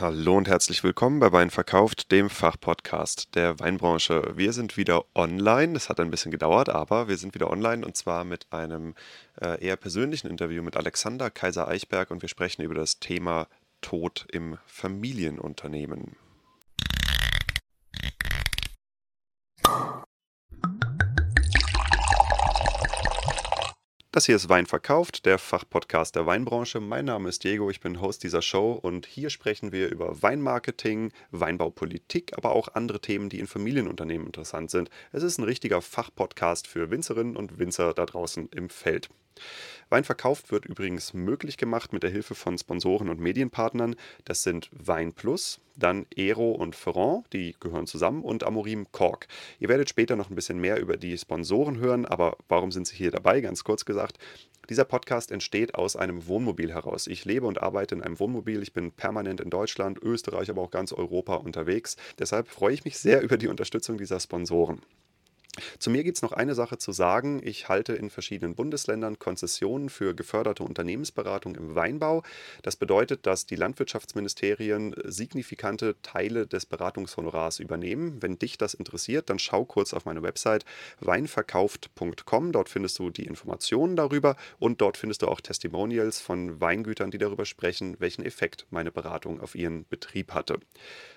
Hallo und herzlich willkommen bei Wein verkauft, dem Fachpodcast der Weinbranche. Wir sind wieder online. Es hat ein bisschen gedauert, aber wir sind wieder online und zwar mit einem äh, eher persönlichen Interview mit Alexander Kaiser Eichberg und wir sprechen über das Thema Tod im Familienunternehmen. Das hier ist Wein verkauft, der Fachpodcast der Weinbranche. Mein Name ist Diego, ich bin Host dieser Show und hier sprechen wir über Weinmarketing, Weinbaupolitik, aber auch andere Themen, die in Familienunternehmen interessant sind. Es ist ein richtiger Fachpodcast für Winzerinnen und Winzer da draußen im Feld. Wein verkauft wird übrigens möglich gemacht mit der Hilfe von Sponsoren und Medienpartnern. Das sind Wein Plus, dann Aero und Ferrand, die gehören zusammen, und Amorim Kork. Ihr werdet später noch ein bisschen mehr über die Sponsoren hören, aber warum sind sie hier dabei? Ganz kurz gesagt. Dieser Podcast entsteht aus einem Wohnmobil heraus. Ich lebe und arbeite in einem Wohnmobil. Ich bin permanent in Deutschland, Österreich, aber auch ganz Europa unterwegs. Deshalb freue ich mich sehr über die Unterstützung dieser Sponsoren. Zu mir gibt es noch eine Sache zu sagen. Ich halte in verschiedenen Bundesländern Konzessionen für geförderte Unternehmensberatung im Weinbau. Das bedeutet, dass die Landwirtschaftsministerien signifikante Teile des Beratungshonorars übernehmen. Wenn dich das interessiert, dann schau kurz auf meine Website weinverkauft.com. Dort findest du die Informationen darüber und dort findest du auch Testimonials von Weingütern, die darüber sprechen, welchen Effekt meine Beratung auf ihren Betrieb hatte.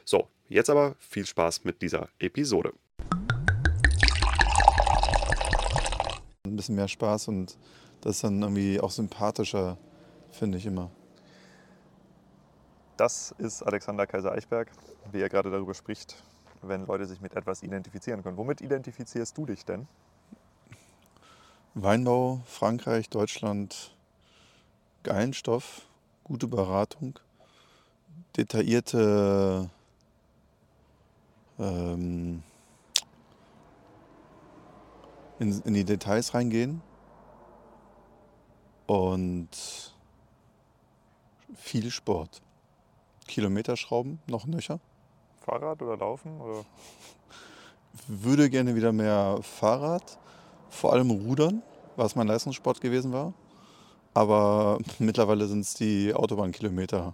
So, jetzt aber viel Spaß mit dieser Episode. Ein bisschen mehr Spaß und das ist dann irgendwie auch sympathischer, finde ich immer. Das ist Alexander Kaiser-Eichberg, wie er gerade darüber spricht, wenn Leute sich mit etwas identifizieren können. Womit identifizierst du dich denn? Weinbau, Frankreich, Deutschland, geilen Stoff, gute Beratung, detaillierte ähm, in, in die Details reingehen und viel Sport. Kilometerschrauben, noch nöcher. Fahrrad oder Laufen? Oder? Würde gerne wieder mehr Fahrrad, vor allem Rudern, was mein Leistungssport gewesen war. Aber mittlerweile sind es die Autobahnkilometer,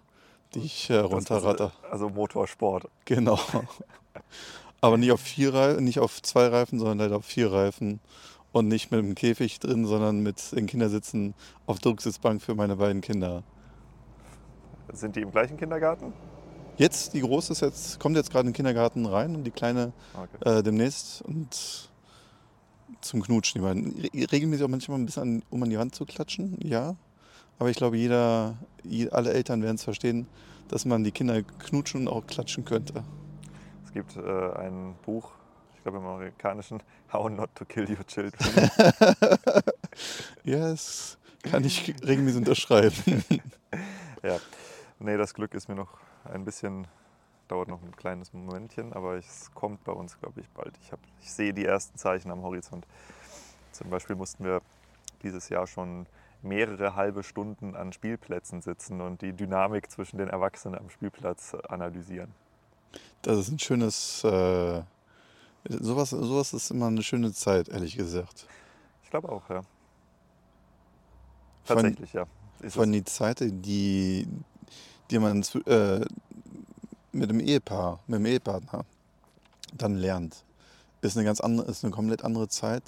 die ich äh, runterratter. Also Motorsport. Genau. Aber nicht auf, vier Reifen, nicht auf zwei Reifen, sondern leider auf vier Reifen. Und nicht mit dem Käfig drin, sondern mit den Kindersitzen auf Drucksitzbank für meine beiden Kinder. Sind die im gleichen Kindergarten? Jetzt, die große ist jetzt, kommt jetzt gerade in den Kindergarten rein und die kleine okay. äh, demnächst. Und zum Knutschen. Die beiden. Regelmäßig auch manchmal ein bisschen an, um an die Wand zu klatschen, ja. Aber ich glaube, jeder, alle Eltern werden es verstehen, dass man die Kinder knutschen und auch klatschen könnte gibt äh, ein Buch, ich glaube im amerikanischen, How Not to Kill Your Children. yes, kann ich regelmäßig unterschreiben. ja, nee, das Glück ist mir noch ein bisschen, dauert noch ein kleines Momentchen, aber es kommt bei uns, glaube ich, bald. Ich, hab, ich sehe die ersten Zeichen am Horizont. Zum Beispiel mussten wir dieses Jahr schon mehrere halbe Stunden an Spielplätzen sitzen und die Dynamik zwischen den Erwachsenen am Spielplatz analysieren. Das ist ein schönes. Äh, sowas, sowas ist immer eine schöne Zeit, ehrlich gesagt. Ich glaube auch, ja. Tatsächlich, von, ja. Ist von die Zeit, die, die man äh, mit dem Ehepaar, mit dem Ehepartner dann lernt, ist eine ganz andere, ist eine komplett andere Zeit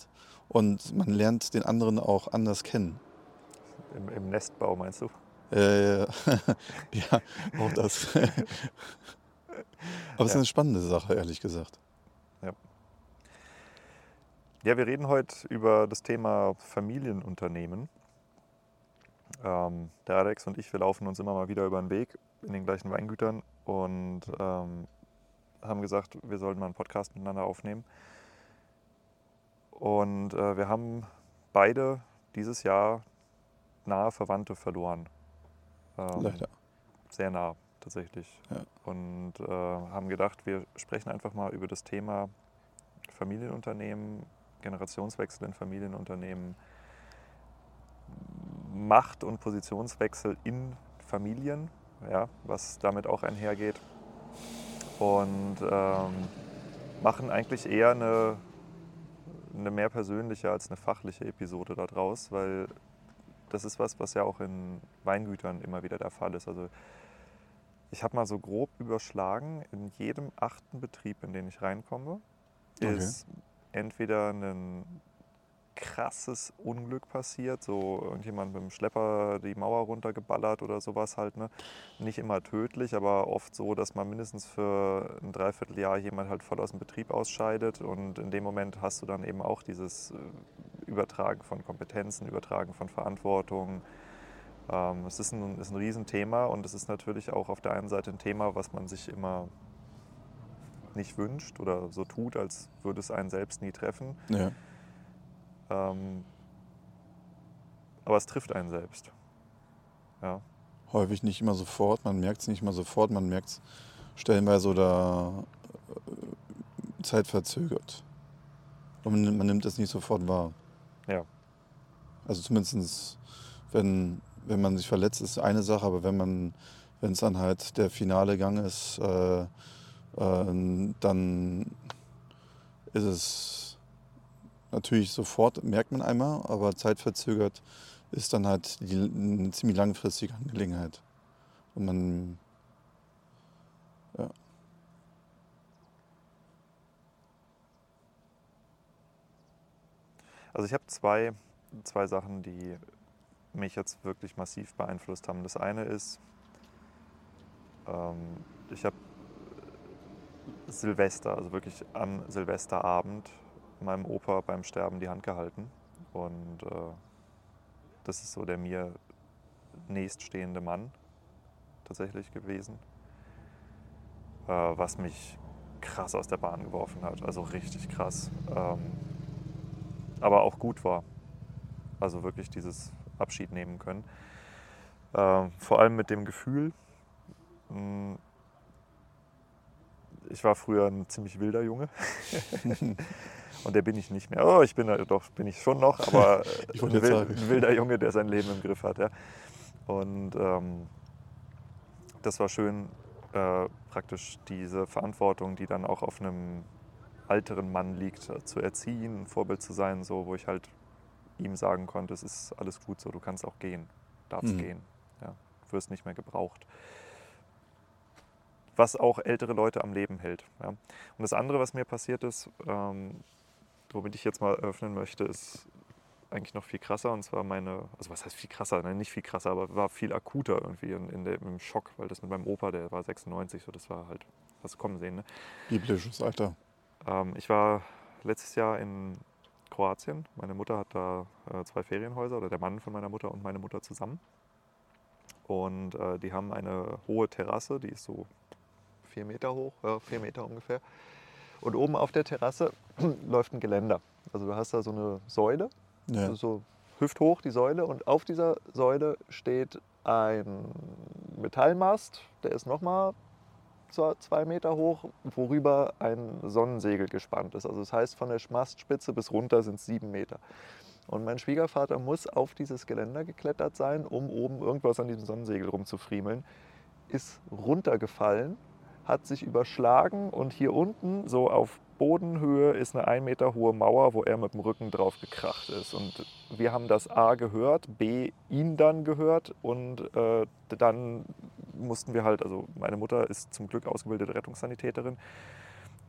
und man lernt den anderen auch anders kennen. Im, im Nestbau meinst du? Äh, ja, auch das. Aber es ist eine spannende Sache, ehrlich gesagt. Ja. ja, wir reden heute über das Thema Familienunternehmen. Ähm, der Alex und ich, wir laufen uns immer mal wieder über den Weg in den gleichen Weingütern und ähm, haben gesagt, wir sollten mal einen Podcast miteinander aufnehmen. Und äh, wir haben beide dieses Jahr nahe Verwandte verloren. Ähm, Leider. Sehr nah tatsächlich. Ja. Und äh, haben gedacht, wir sprechen einfach mal über das Thema Familienunternehmen, Generationswechsel in Familienunternehmen, Macht- und Positionswechsel in Familien, ja, was damit auch einhergeht. Und ähm, machen eigentlich eher eine, eine mehr persönliche als eine fachliche Episode daraus, weil das ist was, was ja auch in Weingütern immer wieder der Fall ist. Also ich habe mal so grob überschlagen, in jedem achten Betrieb, in den ich reinkomme, Okay. ist entweder ein krasses Unglück passiert, so irgendjemand mit dem Schlepper die Mauer runtergeballert oder sowas halt, ne? Nicht immer tödlich, aber oft so, dass man mindestens für ein Dreivierteljahr jemand halt voll aus dem Betrieb ausscheidet und in dem Moment hast du dann eben auch dieses äh, Übertragen von Kompetenzen, Übertragen von Verantwortung. Ähm, es ist ein, ist ein Riesenthema und es ist natürlich auch auf der einen Seite ein Thema, was man sich immer nicht wünscht oder so tut, als würde es einen selbst nie treffen. Ja. Ähm, aber es trifft einen selbst. Ja. Häufig nicht immer sofort, man merkt es nicht immer sofort, man merkt es stellenweise oder äh, zeitverzögert. Und man, nimmt- man nimmt es nicht sofort wahr. Ja. Also zumindest, wenn, wenn man sich verletzt, ist eine Sache, aber wenn man, wenn es dann halt der finale Gang ist, äh, äh, dann ist es natürlich sofort, merkt man einmal, aber zeitverzögert ist dann halt die, eine ziemlich langfristige Angelegenheit. Und man, Also ich habe zwei, zwei Sachen, die mich jetzt wirklich massiv beeinflusst haben. Das eine ist, ähm, ich habe Silvester, also wirklich am Silvesterabend, meinem Opa beim Sterben die Hand gehalten. Und äh, das ist so der mir nächststehende Mann tatsächlich gewesen, äh, was mich krass aus der Bahn geworfen hat. Also richtig krass. Ähm, aber auch gut war. Also wirklich dieses Abschied nehmen können. Ähm, vor allem mit dem Gefühl, mh, ich war früher ein ziemlich wilder Junge. Und der bin ich nicht mehr. Oh, ich bin doch, bin ich schon noch, aber äh, Ich ein, wild, ein wilder Junge, der sein Leben im Griff hat. Ja. Und ähm, das war schön, äh, praktisch diese Verantwortung, die dann auch auf einem älteren Mann liegt, äh, zu erziehen, ein Vorbild zu sein, so, wo ich halt ihm sagen konnte, es ist alles gut so, du kannst auch gehen, darfst Mhm. gehen, ja, du wirst nicht mehr gebraucht. Was auch ältere Leute am Leben hält. Ja. Und das andere, was mir passiert ist, ähm, womit ich jetzt mal eröffnen möchte, ist eigentlich noch viel krasser. Und zwar meine, also was heißt viel krasser? Nein, nicht viel krasser, aber war viel akuter irgendwie in, in der, im Schock, weil das mit meinem Opa, der war 96, so das war halt, was kommen sehen. Ne? biblisches Alter. Ähm, ich war letztes Jahr in Kroatien. Meine Mutter hat da äh, zwei Ferienhäuser oder der Mann von meiner Mutter und meine Mutter zusammen. Und äh, die haben eine hohe Terrasse, die ist so vier Meter hoch, ja, vier Meter ungefähr. Und oben auf der Terrasse läuft ein Geländer. Also du hast da so eine Säule, Ja. so hüfthoch die Säule und auf dieser Säule steht ein Metallmast, der ist nochmal zwei Meter hoch, worüber ein Sonnensegel gespannt ist. Also das heißt, von der Mastspitze bis runter sind es sieben Meter. Und mein Schwiegervater muss auf dieses Geländer geklettert sein, um oben irgendwas an diesem Sonnensegel rumzufriemeln, ist runtergefallen, hat sich überschlagen und hier unten, so auf Bodenhöhe, ist eine ein Meter hohe Mauer, wo er mit dem Rücken drauf gekracht ist. Und wir haben das A gehört, B ihn dann gehört und äh, dann mussten wir halt, also meine Mutter ist zum Glück ausgebildete Rettungssanitäterin,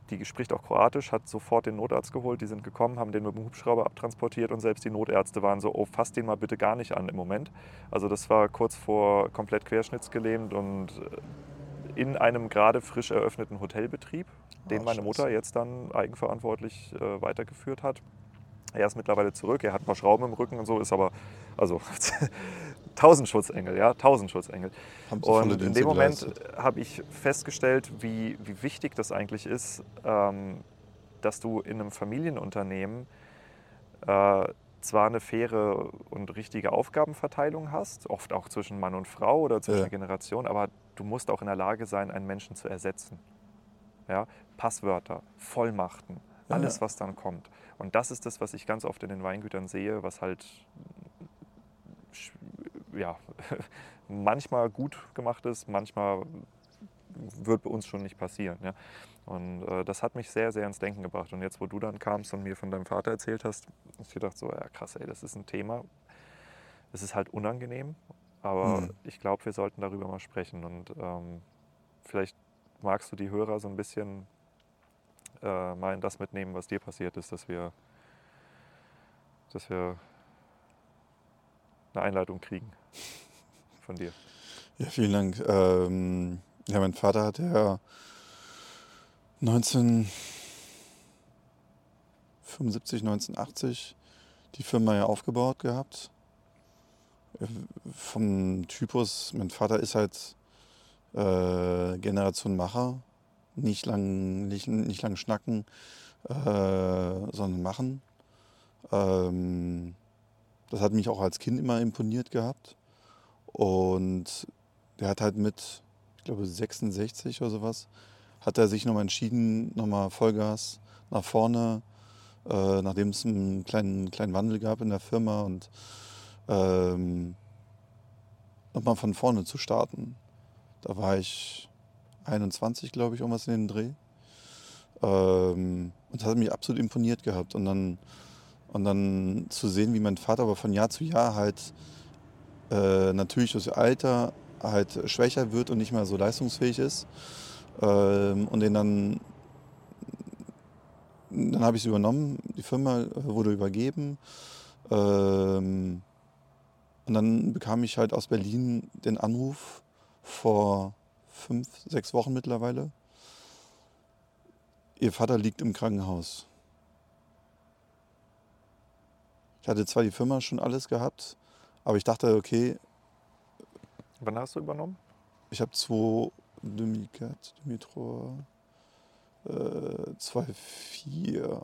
die spricht auch Kroatisch, hat sofort den Notarzt geholt, die sind gekommen, haben den mit dem Hubschrauber abtransportiert und selbst die Notärzte waren so, oh, fass den mal bitte gar nicht an im Moment. Also das war kurz vor komplett querschnittsgelähmt und äh, in einem gerade frisch eröffneten Hotelbetrieb, den Ach, meine Mutter jetzt dann eigenverantwortlich äh, weitergeführt hat. Er ist mittlerweile zurück, er hat ein paar Schrauben im Rücken und so, ist aber, also tausend Schutzengel, ja, tausend Schutzengel. Und in dem Moment habe ich festgestellt, wie, wie wichtig das eigentlich ist, ähm, dass du in einem Familienunternehmen äh, zwar eine faire und richtige Aufgabenverteilung hast, oft auch zwischen Mann und Frau oder zwischen Ja. Generationen, aber du musst auch in der Lage sein, einen Menschen zu ersetzen. Ja? Passwörter, Vollmachten, alles, ja. was dann kommt. Und das ist das, was ich ganz oft in den Weingütern sehe, was halt ja, manchmal gut gemacht ist, manchmal wird bei uns schon nicht passieren. Ja? Und äh, das hat mich sehr, sehr ins Denken gebracht. Und jetzt, wo du dann kamst und mir von deinem Vater erzählt hast, hab ich gedacht, so, ja krass, ey, das ist ein Thema. Es ist halt unangenehm, aber Mhm. ich glaube, wir sollten darüber mal sprechen. Und ähm, vielleicht magst du die Hörer so ein bisschen äh, mal in das mitnehmen, was dir passiert ist, dass wir, dass wir eine Einleitung kriegen von dir. Ja, vielen Dank. Ähm, ja, mein Vater hat ja 1975, 1980 die Firma ja aufgebaut gehabt. Vom Typus, mein Vater ist halt äh, Generation Macher, nicht lang, nicht, nicht lang schnacken, äh, sondern machen. Ähm, das hat mich auch als Kind immer imponiert gehabt. Und der hat halt mit, ich glaube 66 oder sowas, hat er sich nochmal entschieden, nochmal Vollgas nach vorne, äh, nachdem es einen kleinen, kleinen Wandel gab in der Firma und ähm, nochmal von vorne zu starten. Da war ich 21, glaube ich, irgendwas in den Dreh. Ähm, und das hat mich absolut imponiert gehabt. Und dann, und dann zu sehen, wie mein Vater aber von Jahr zu Jahr halt äh, natürlich durch Alter halt schwächer wird und nicht mehr so leistungsfähig ist. Ähm, und den dann, dann habe ich es übernommen, die Firma wurde übergeben. Ähm, und dann bekam ich halt aus Berlin den Anruf vor fünf, sechs Wochen mittlerweile. Ihr Vater liegt im Krankenhaus. Ich hatte zwar die Firma schon alles gehabt, aber ich dachte, okay. Wann hast du übernommen? Ich habe zwei Demicat, Dimitro, äh, zwei, vier,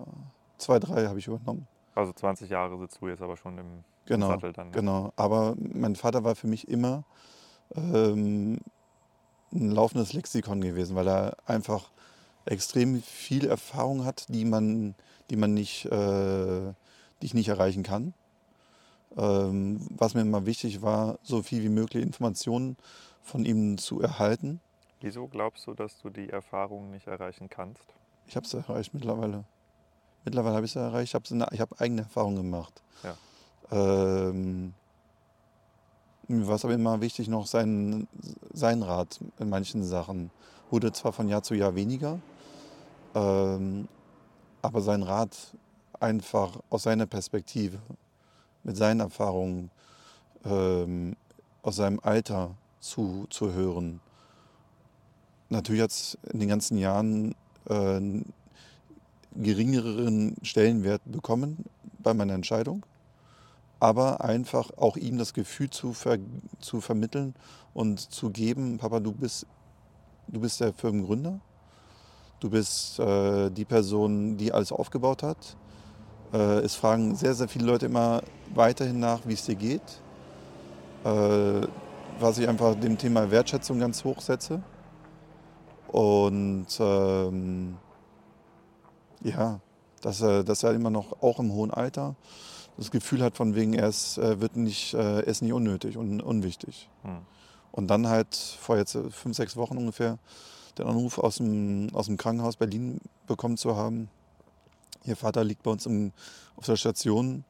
zwei, drei habe ich übernommen. Also 20 Jahre sitzt du jetzt aber schon im, genau, Sattel dann. Ne? Genau, aber mein Vater war für mich immer ähm, ein laufendes Lexikon gewesen, weil er einfach extrem viel Erfahrung hat, die man, die man nicht, äh, die ich nicht erreichen kann. Ähm, was mir immer wichtig war, so viel wie möglich Informationen von ihm zu erhalten. Wieso glaubst du, dass du die Erfahrung nicht erreichen kannst? Ich habe es erreicht mittlerweile. Mittlerweile habe ich es erreicht. Ich habe hab eigene Erfahrungen gemacht. Ja. Ähm, mir war es aber immer wichtig, noch sein, sein Rat in manchen Sachen. Wurde zwar von Jahr zu Jahr weniger, ähm, aber sein Rat einfach aus seiner Perspektive mit seinen Erfahrungen ähm, aus seinem Alter zu, zu hören. Natürlich hat es in den ganzen Jahren äh, geringeren Stellenwert bekommen bei meiner Entscheidung, aber einfach auch ihm das Gefühl zu, ver zu vermitteln und zu geben, Papa, du bist, du bist der Firmengründer, du bist äh, die Person, die alles aufgebaut hat, es fragen sehr, sehr viele Leute immer weiterhin nach, wie es dir geht. Äh, was ich einfach dem Thema Wertschätzung ganz hoch setze. Und ähm, ja, dass er, dass er immer noch, auch im hohen Alter, das Gefühl hat, von wegen, er ist, wird nicht, äh, er ist nicht unnötig und unwichtig. Hm. Und dann halt vor jetzt fünf, sechs Wochen ungefähr den Anruf aus dem, aus dem Krankenhaus Berlin bekommen zu haben, Ihr Vater liegt bei uns im, auf der Station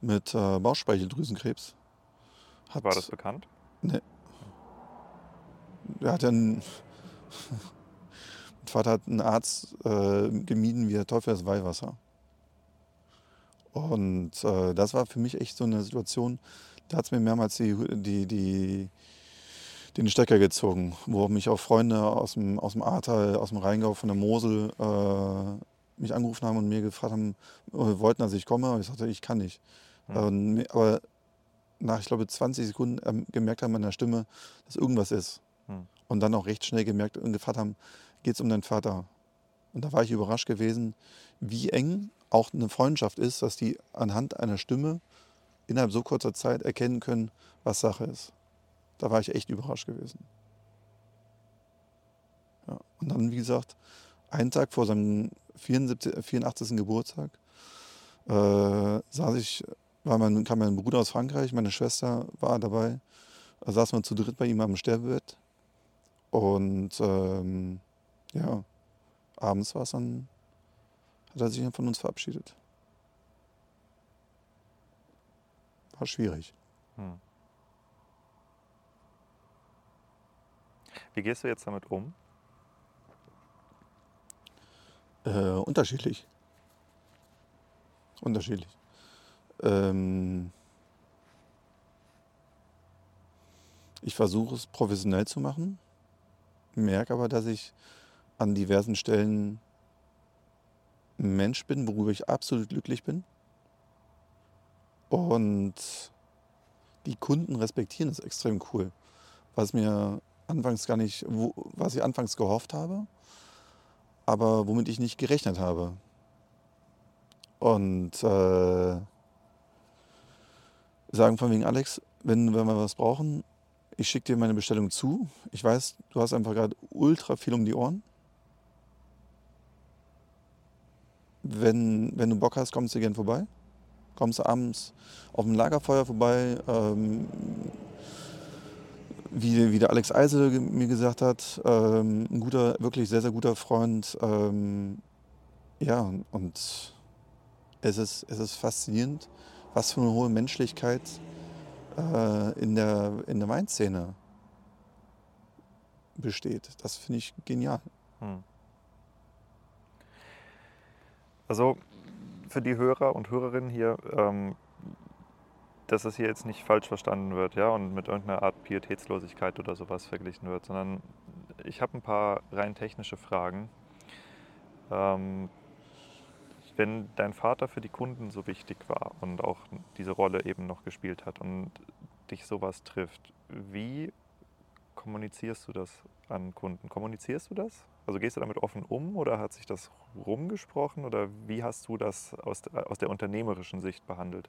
mit äh, Bauchspeicheldrüsenkrebs. Hat, War das bekannt? Nee. Er hat einen. mein Vater hat einen Arzt äh, gemieden wie der Teufel das Weihwasser. Und äh, das war für mich echt so eine Situation, da hat es mir mehrmals die, die, die, den Stecker gezogen, wo mich auch Freunde aus dem, aus dem Ahrtal, aus dem Rheingau, von der Mosel äh, mich angerufen haben und mir gefragt haben, äh, wollten, dass ich komme. Und ich sagte, ich kann nicht. Mhm. aber nach, ich glaube, 20 Sekunden ähm, gemerkt haben an der Stimme, dass irgendwas ist. Mhm. Und dann auch recht schnell gemerkt und gefragt haben, geht es um deinen Vater? Und da war ich überrascht gewesen, wie eng auch eine Freundschaft ist, dass die anhand einer Stimme innerhalb so kurzer Zeit erkennen können, was Sache ist. Da war ich echt überrascht gewesen. Ja. Und dann, wie gesagt, einen Tag vor seinem 74, 84. Geburtstag äh, saß ich, war mein, kam mein Bruder aus Frankreich, meine Schwester war dabei, da saß man zu dritt bei ihm am Sterbebett und ähm, ja, abends war es dann, hat er sich dann von uns verabschiedet. War schwierig. Hm. Wie gehst du jetzt damit um? Äh, unterschiedlich. Unterschiedlich. Ähm, ich versuche es professionell zu machen, merke aber, dass ich an diversen Stellen ein Mensch bin, worüber ich absolut glücklich bin. Und die Kunden respektieren es extrem cool. Was mir anfangs gar nicht, was ich anfangs gehofft habe, aber womit ich nicht gerechnet habe. Und äh, sagen von wegen Alex, wenn, wenn wir was brauchen, ich schicke dir meine Bestellung zu. Ich weiß, du hast einfach gerade ultra viel um die Ohren. Wenn, wenn du Bock hast, kommst du gern vorbei. Kommst du abends auf dem Lagerfeuer vorbei. Ähm, wie, wie der Alex Eisel mir gesagt hat, ähm, ein guter, wirklich sehr, sehr guter Freund. Ähm, ja, und es ist, es ist faszinierend, was für eine hohe Menschlichkeit äh, in, der, in der Weinszene besteht. Das finde ich genial. Hm. Also für die Hörer und Hörerinnen hier, ähm, dass es hier jetzt nicht falsch verstanden wird, ja, und mit irgendeiner Art Pietätslosigkeit oder sowas verglichen wird, sondern ich habe ein paar rein technische Fragen. Ähm, wenn dein Vater für die Kunden so wichtig war und auch diese Rolle eben noch gespielt hat und dich sowas trifft, wie kommunizierst du das an Kunden? Kommunizierst du das? Also gehst du damit offen um oder hat sich das rumgesprochen oder wie hast du das aus, aus der unternehmerischen Sicht behandelt?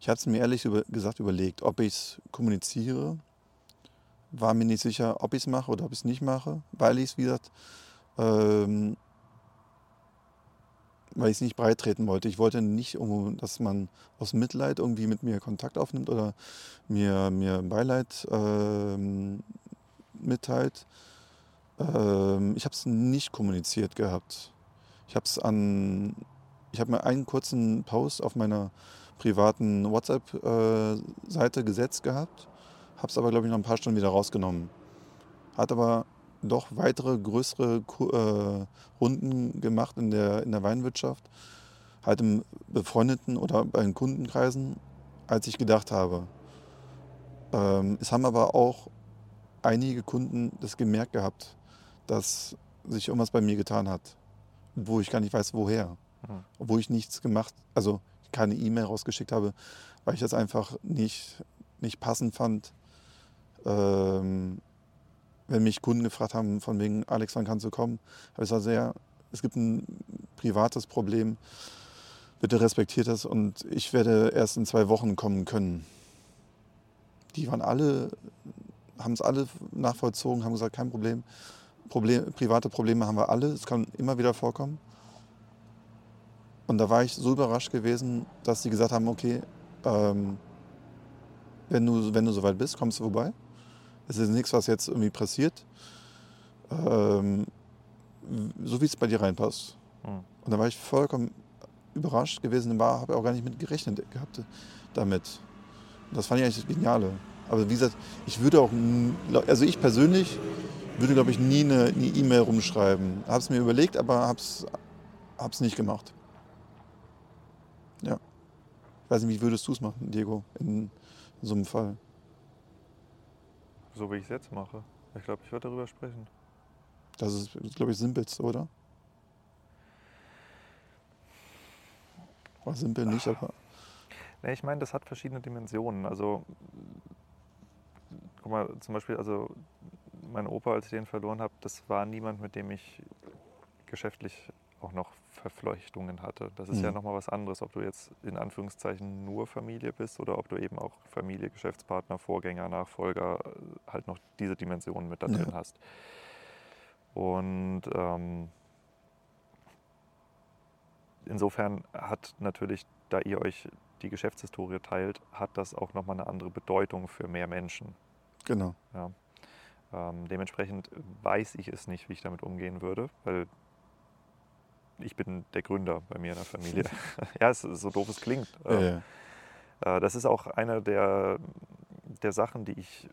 Ich habe es mir ehrlich gesagt überlegt, ob ich es kommuniziere war mir nicht sicher, ob ich es mache oder ob ich es nicht mache, weil ich es, wie gesagt, ähm, weil ich es nicht breitreten wollte. Ich wollte nicht, dass man aus Mitleid irgendwie mit mir Kontakt aufnimmt oder mir, mir Beileid ähm, mitteilt. Ähm, ich habe es nicht kommuniziert gehabt. Ich habe es an, ich habe mir einen kurzen Post auf meiner privaten WhatsApp-Seite äh, gesetzt gehabt habe es aber, glaube ich, noch ein paar Stunden wieder rausgenommen. Hat aber doch weitere größere äh, Runden gemacht in der, in der Weinwirtschaft, halt im befreundeten oder bei den Kundenkreisen, als ich gedacht habe. Ähm, es haben aber auch einige Kunden das gemerkt gehabt, dass sich irgendwas bei mir getan hat, wo ich gar nicht weiß, woher. Obwohl ich nichts gemacht, also keine E-Mail rausgeschickt habe, weil ich das einfach nicht, nicht passend fand, ähm, wenn mich Kunden gefragt haben, von wegen, Alex, wann kannst du kommen, habe ich gesagt, ja, es gibt ein privates Problem, bitte respektiert das und ich werde erst in zwei Wochen kommen können. Die waren alle, haben es alle nachvollzogen, haben gesagt, kein Problem. Problem, private Probleme haben wir alle, es kann immer wieder vorkommen. Und da war ich so überrascht gewesen, dass sie gesagt haben, okay, ähm, wenn, du, wenn du soweit bist, kommst du vorbei. Es ist nichts, was jetzt irgendwie passiert. Ähm, so wie es bei dir reinpasst. Mhm. Und da war ich vollkommen überrascht gewesen, war, habe auch gar nicht mit gerechnet gehabt damit. Und das fand ich eigentlich das Geniale. Aber wie gesagt, ich würde auch, also ich persönlich würde, glaube ich, nie eine E-Mail e rumschreiben. Habe es mir überlegt, aber habe es nicht gemacht. Ich weiß nicht, wie würdest du es machen, Diego, in, in so einem Fall? So wie ich es jetzt mache. Ich glaube, ich würde darüber sprechen. Das ist, glaube ich, simpelste, oder? War simpel nicht, aber. Nee, ich meine, das hat verschiedene Dimensionen. Also, guck mal, zum Beispiel, also mein Opa, als ich den verloren habe, das war niemand, mit dem ich geschäftlich auch noch Verflechtungen hatte. Das ist mhm. ja nochmal was anderes, ob du jetzt in Anführungszeichen nur Familie bist oder ob du eben auch Familie, Geschäftspartner, Vorgänger, Nachfolger äh, halt noch diese Dimensionen mit da drin ja. hast. Und ähm, insofern hat natürlich, da ihr euch die Geschäftshistorie teilt, hat das auch nochmal eine andere Bedeutung für mehr Menschen. Genau. Ja. Ähm, dementsprechend weiß ich es nicht, wie ich damit umgehen würde, weil ich bin der Gründer bei mir in der Familie. ja, es so doof es klingt. Ja, ähm, ja. Äh, das ist auch eine der, der Sachen, die ich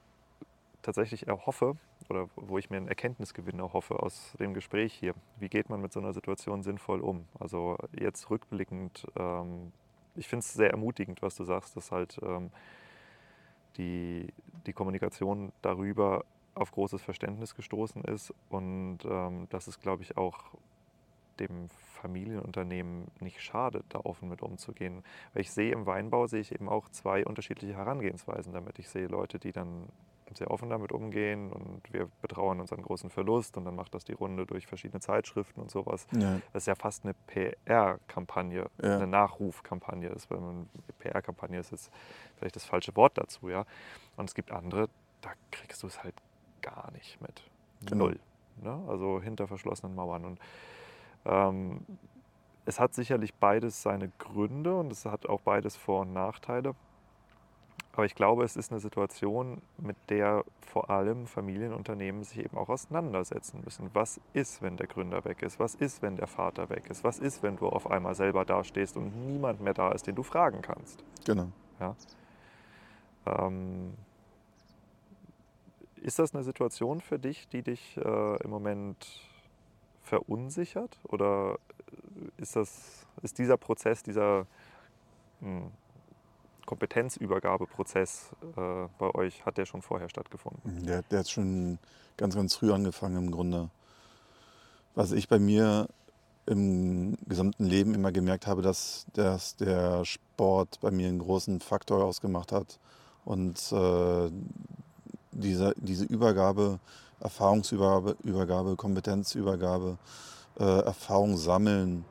tatsächlich erhoffe oder wo ich mir einen Erkenntnisgewinn erhoffe aus dem Gespräch hier. Wie geht man mit so einer Situation sinnvoll um? Also jetzt rückblickend, ähm, ich finde es sehr ermutigend, was du sagst, dass halt ähm, die, die Kommunikation darüber auf großes Verständnis gestoßen ist und ähm, dass es, glaube ich, auch dem Familienunternehmen nicht schadet, da offen mit umzugehen. Weil ich sehe im Weinbau sehe ich eben auch zwei unterschiedliche Herangehensweisen damit. Ich sehe Leute, die dann sehr offen damit umgehen und wir betrauern unseren großen Verlust und dann macht das die Runde durch verschiedene Zeitschriften und sowas. Ja. Das ist ja fast eine PR-Kampagne, ja. eine Nachrufkampagne. PR-Kampagne ist jetzt vielleicht das falsche Wort dazu, ja. Und es gibt andere, da kriegst du es halt gar nicht mit. Genau. Null. Ne? Also hinter verschlossenen Mauern. Und ähm, es hat sicherlich beides seine Gründe und es hat auch beides Vor- und Nachteile. Aber ich glaube, es ist eine Situation, mit der vor allem Familienunternehmen sich eben auch auseinandersetzen müssen. Was ist, wenn der Gründer weg ist? Was ist, wenn der Vater weg ist? Was ist, wenn du auf einmal selber dastehst und niemand mehr da ist, den du fragen kannst? Genau. Ja? Ähm, ist das eine Situation für dich, die dich äh, im Moment verunsichert? Oder ist, das, ist dieser Prozess, dieser mh, hm, Kompetenzübergabeprozess äh, bei euch, hat der schon vorher stattgefunden? Der, der hat schon ganz, ganz früh angefangen im Grunde. Was ich bei mir im gesamten Leben immer gemerkt habe, dass, dass der Sport bei mir einen großen Faktor ausgemacht hat. Und äh, diese, diese Übergabe, Erfahrungsübergabe, Übergabe, Kompetenzübergabe, äh, Erfahrung sammeln,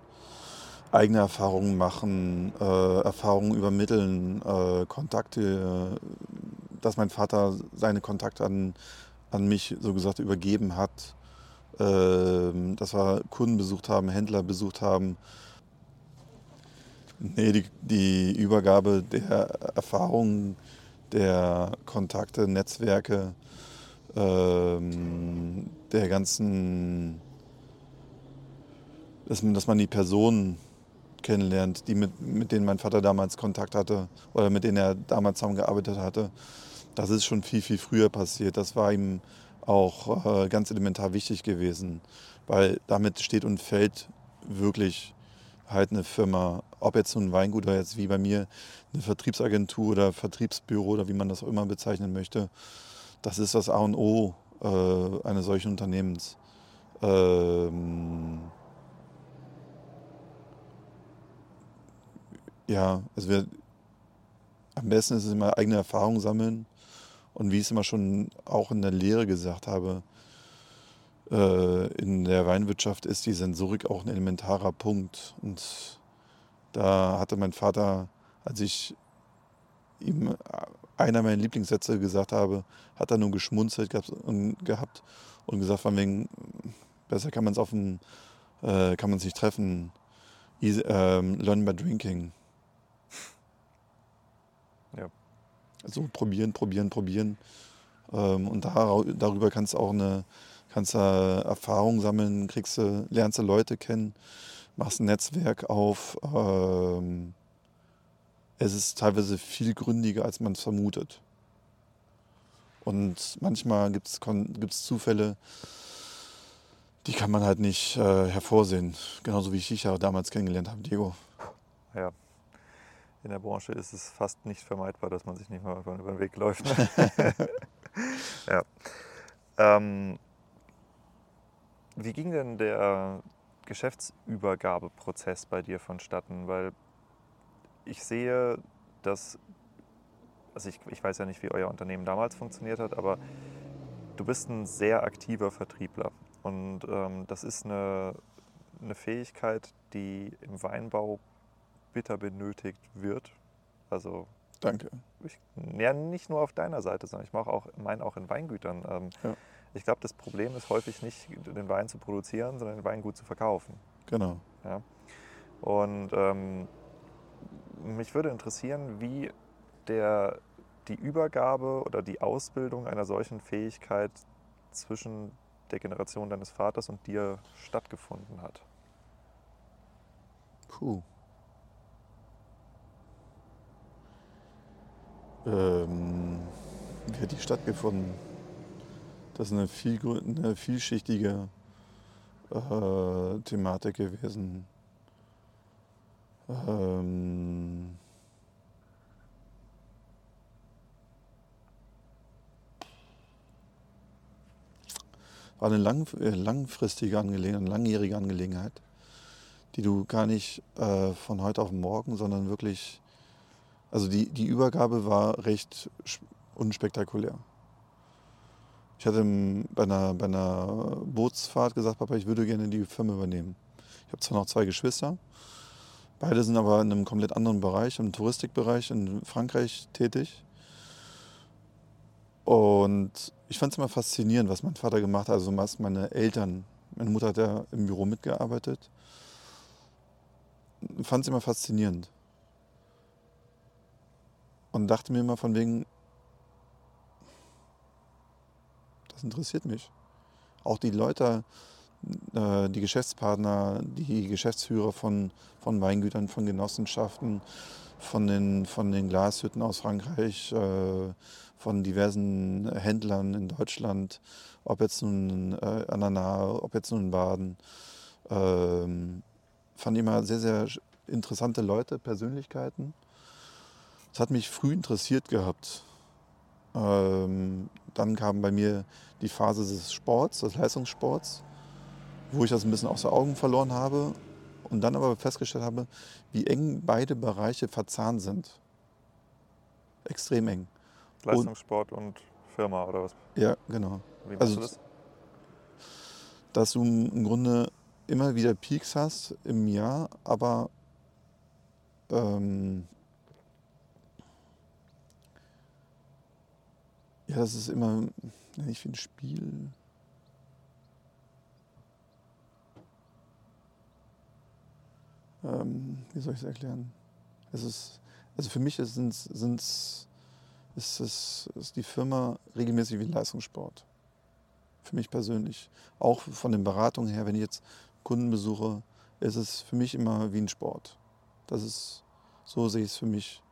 eigene Erfahrungen machen, äh, Erfahrungen übermitteln, äh, Kontakte, dass mein Vater seine Kontakte an, an mich so gesagt übergeben hat, äh, dass wir Kunden besucht haben, Händler besucht haben. Nee, die, die Übergabe der Erfahrungen, der Kontakte, Netzwerke, ähm, der ganzen, dass, dass man die Personen kennenlernt, die mit, mit denen mein Vater damals Kontakt hatte oder mit denen er damals zusammengearbeitet hatte. Das ist schon viel, viel früher passiert. Das war ihm auch äh, ganz elementar wichtig gewesen, weil damit steht und fällt wirklich halt eine Firma, ob jetzt so ein Weingut oder jetzt wie bei mir eine Vertriebsagentur oder Vertriebsbüro oder wie man das auch immer bezeichnen möchte. Das ist das A und O äh, eines solchen Unternehmens. Ähm, Ja, also wir, am besten ist es immer eigene Erfahrungen sammeln. Und wie ich es immer schon auch in der Lehre gesagt habe, äh, in der Weinwirtschaft ist die Sensorik auch ein elementarer Punkt. Und da hatte mein Vater, als ich ihm einer meiner Lieblingssätze gesagt habe, hat er nur geschmunzelt gehabt und gesagt, von wegen, besser kann man es auf dem, äh, kann man sich treffen. Easy, ähm, learn by drinking. So probieren, probieren, probieren. Ähm, und da, darüber kannst du auch eine kannst du Erfahrung sammeln, kriegst du, lernst du Leute kennen, machst ein Netzwerk auf. Ähm, es ist teilweise viel gründiger, als man es vermutet. Und manchmal gibt es Zufälle, die kann man halt nicht äh, hervorsehen. Genauso wie ich dich ja damals kennengelernt habe, Diego. Ja, in der Branche ist es fast nicht vermeidbar, dass man sich nicht mal über den Weg läuft. ja. Ähm, wie ging denn der Geschäftsübergabeprozess bei dir vonstatten? Weil ich sehe, dass, also ich, ich weiß ja nicht, wie euer Unternehmen damals funktioniert hat, aber du bist ein sehr aktiver Vertriebler. Und ähm, das ist eine, eine Fähigkeit, die im Weinbau bitter benötigt wird. Also Danke. Ich, ja, nicht nur auf deiner Seite, sondern ich mache auch, meine auch in Weingütern. Ähm, ja. Ich glaube, das Problem ist häufig nicht, den Wein zu produzieren, sondern den Wein gut zu verkaufen. Genau. Ja? Und ähm, mich würde interessieren, wie der, die Übergabe oder die Ausbildung einer solchen Fähigkeit zwischen der Generation deines Vaters und dir stattgefunden hat. Puh. Ähm, wie hat die stattgefunden? Das ist eine, viel, eine vielschichtige äh, Thematik gewesen. Ähm, war eine lang, äh, langfristige Angelegenheit, eine langjährige Angelegenheit, die du gar nicht äh, von heute auf morgen, sondern wirklich, also die, die Übergabe war recht unspektakulär. Ich hatte bei einer, bei einer Bootsfahrt gesagt, Papa, ich würde gerne die Firma übernehmen. Ich habe zwar noch zwei Geschwister, beide sind aber in einem komplett anderen Bereich, im Touristikbereich in Frankreich tätig. Und ich fand es immer faszinierend, was mein Vater gemacht hat, also was meine Eltern. Meine Mutter hat ja im Büro mitgearbeitet. Fand es immer faszinierend. Und dachte mir immer von wegen, Das interessiert mich. Auch die Leute, die Geschäftspartner, die Geschäftsführer von, von Weingütern, von Genossenschaften, von den, von den Glashütten aus Frankreich, äh, von diversen Händlern in Deutschland, ob jetzt nun äh, an der Nahe, ob jetzt nun in Baden. Ähm, fand ich immer sehr, sehr interessante Leute, Persönlichkeiten. Das hat mich früh interessiert gehabt. Ähm, dann kam bei mir die Phase des Sports, des Leistungssports, wo ich das ein bisschen aus den Augen verloren habe und dann aber festgestellt habe, wie eng beide Bereiche verzahnt sind. Extrem eng. Leistungssport und, und Firma oder was? Ja, genau. Wie machst also, du das? Dass du im Grunde immer wieder Peaks hast im Jahr, aber ähm, Ja, das ist immer nicht wie ein Spiel. Ähm, wie soll ich es erklären? Es ist, also für mich ist, sind's, sind's, ist, es, ist die Firma regelmäßig wie Leistungssport. Für mich persönlich. Auch von den Beratungen her, wenn ich jetzt Kunden besuche, ist es für mich immer wie ein Sport. Das ist, so sehe ich es für mich.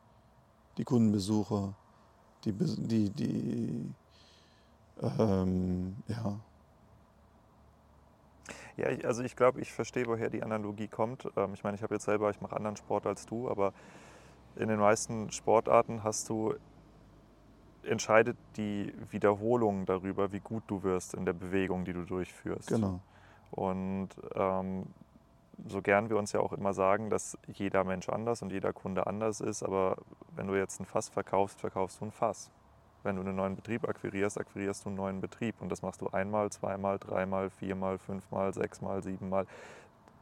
Die Kundenbesuche, die, die, die ähm, ja. Ja, ich, also ich glaube, ich verstehe, woher die Analogie kommt. Ähm, ich meine, ich habe jetzt selber, ich mache anderen Sport als du, aber in den meisten Sportarten hast du, entscheidet die Wiederholung darüber, wie gut du wirst in der Bewegung, die du durchführst. Genau. Und ähm, so gern wir uns ja auch immer sagen, dass jeder Mensch anders und jeder Kunde anders ist, aber wenn du jetzt ein Fass verkaufst, verkaufst du ein Fass. Wenn du einen neuen Betrieb akquirierst, akquirierst du einen neuen Betrieb. Und das machst du einmal, zweimal, dreimal, viermal, fünfmal, sechsmal, siebenmal.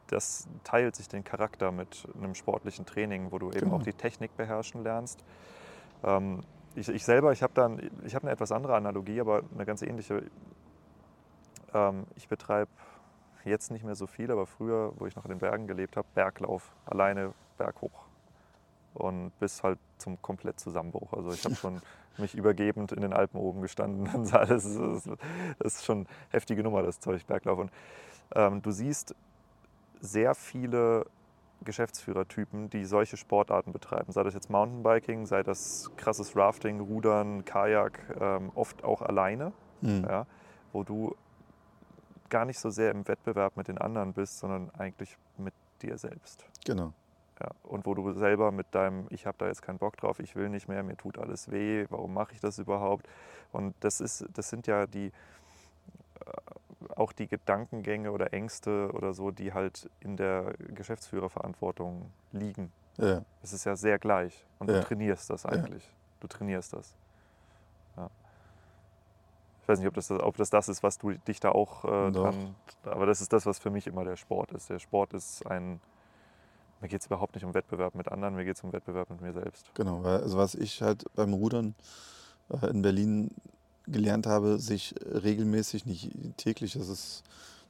Das teilt sich den Charakter mit einem sportlichen Training, wo du eben genau. auch die Technik beherrschen lernst. Ähm, ich, ich, selber, ich habe dann, ich habe eine etwas andere Analogie, aber eine ganz ähnliche. Ähm, ich betreibe jetzt nicht mehr so viel, aber früher, wo ich noch in den Bergen gelebt habe, Berglauf, alleine berghoch. Und bis halt zum Komplettzusammenbruch. Also ich habe schon mich übergebend in den Alpen oben gestanden. das, ist, das ist schon eine heftige Nummer, das Zeug Berglauf. Und ähm, du siehst sehr viele Geschäftsführertypen, die solche Sportarten betreiben. Sei das jetzt Mountainbiking, sei das krasses Rafting, Rudern, Kajak, ähm, oft auch alleine, mhm. ja, wo du gar nicht so sehr im Wettbewerb mit den anderen bist, sondern eigentlich mit dir selbst. Genau. Ja, und wo du selber mit deinem, ich habe da jetzt keinen Bock drauf, ich will nicht mehr, mir tut alles weh, warum mache ich das überhaupt? Und das, ist, das sind ja die, äh, auch die Gedankengänge oder Ängste oder so, die halt in der Geschäftsführerverantwortung liegen. Ja. Es ist ja sehr gleich und ja. du trainierst das eigentlich. Ja. Du trainierst das. Ich weiß nicht, ob das, ob das das ist, was du dich da auch äh, dran. Aber das ist das, was für mich immer der Sport ist. Der Sport ist ein. Mir geht es überhaupt nicht um Wettbewerb mit anderen, mir geht es um Wettbewerb mit mir selbst. Genau, also was ich halt beim Rudern äh, in Berlin gelernt habe, sich regelmäßig, nicht täglich, das ist,